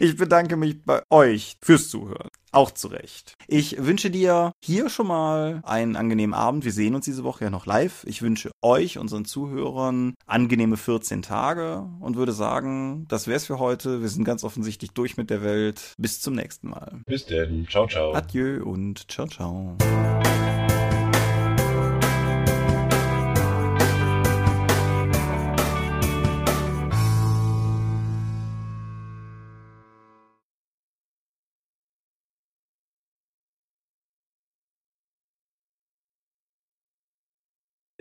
Ich bedanke mich bei euch fürs Zuhören. Auch zu Recht. Ich wünsche dir hier schon mal einen angenehmen Abend. Wir sehen uns diese Woche ja noch live. Ich wünsche euch, unseren Zuhörern, angenehme 14 Tage und würde sagen, das wär's für heute. Wir sind ganz offensichtlich durch mit der Welt. Bis zum nächsten Mal. Bis denn. Ciao, ciao. Adieu und ciao, ciao.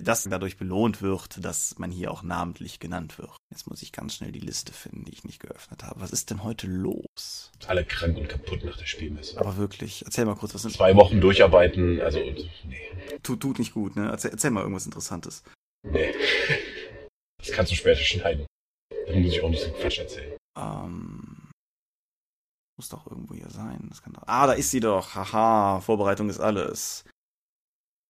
Dass dadurch belohnt wird, dass man hier auch namentlich genannt wird. Jetzt muss ich ganz schnell die Liste finden, die ich nicht geöffnet habe. Was ist denn heute los? Alle krank und kaputt nach der Spielmesse. Aber wirklich, erzähl mal kurz, was sind Zwei Wochen durcharbeiten, also, nee. Tut, tut nicht gut, ne? Erzähl, erzähl mal irgendwas Interessantes. Nee. Das kannst du später schneiden. Dann muss ich auch nicht so Quatsch erzählen. Ähm. Muss doch irgendwo hier sein. Doch... Ah, da ist sie doch. Haha, Vorbereitung ist alles.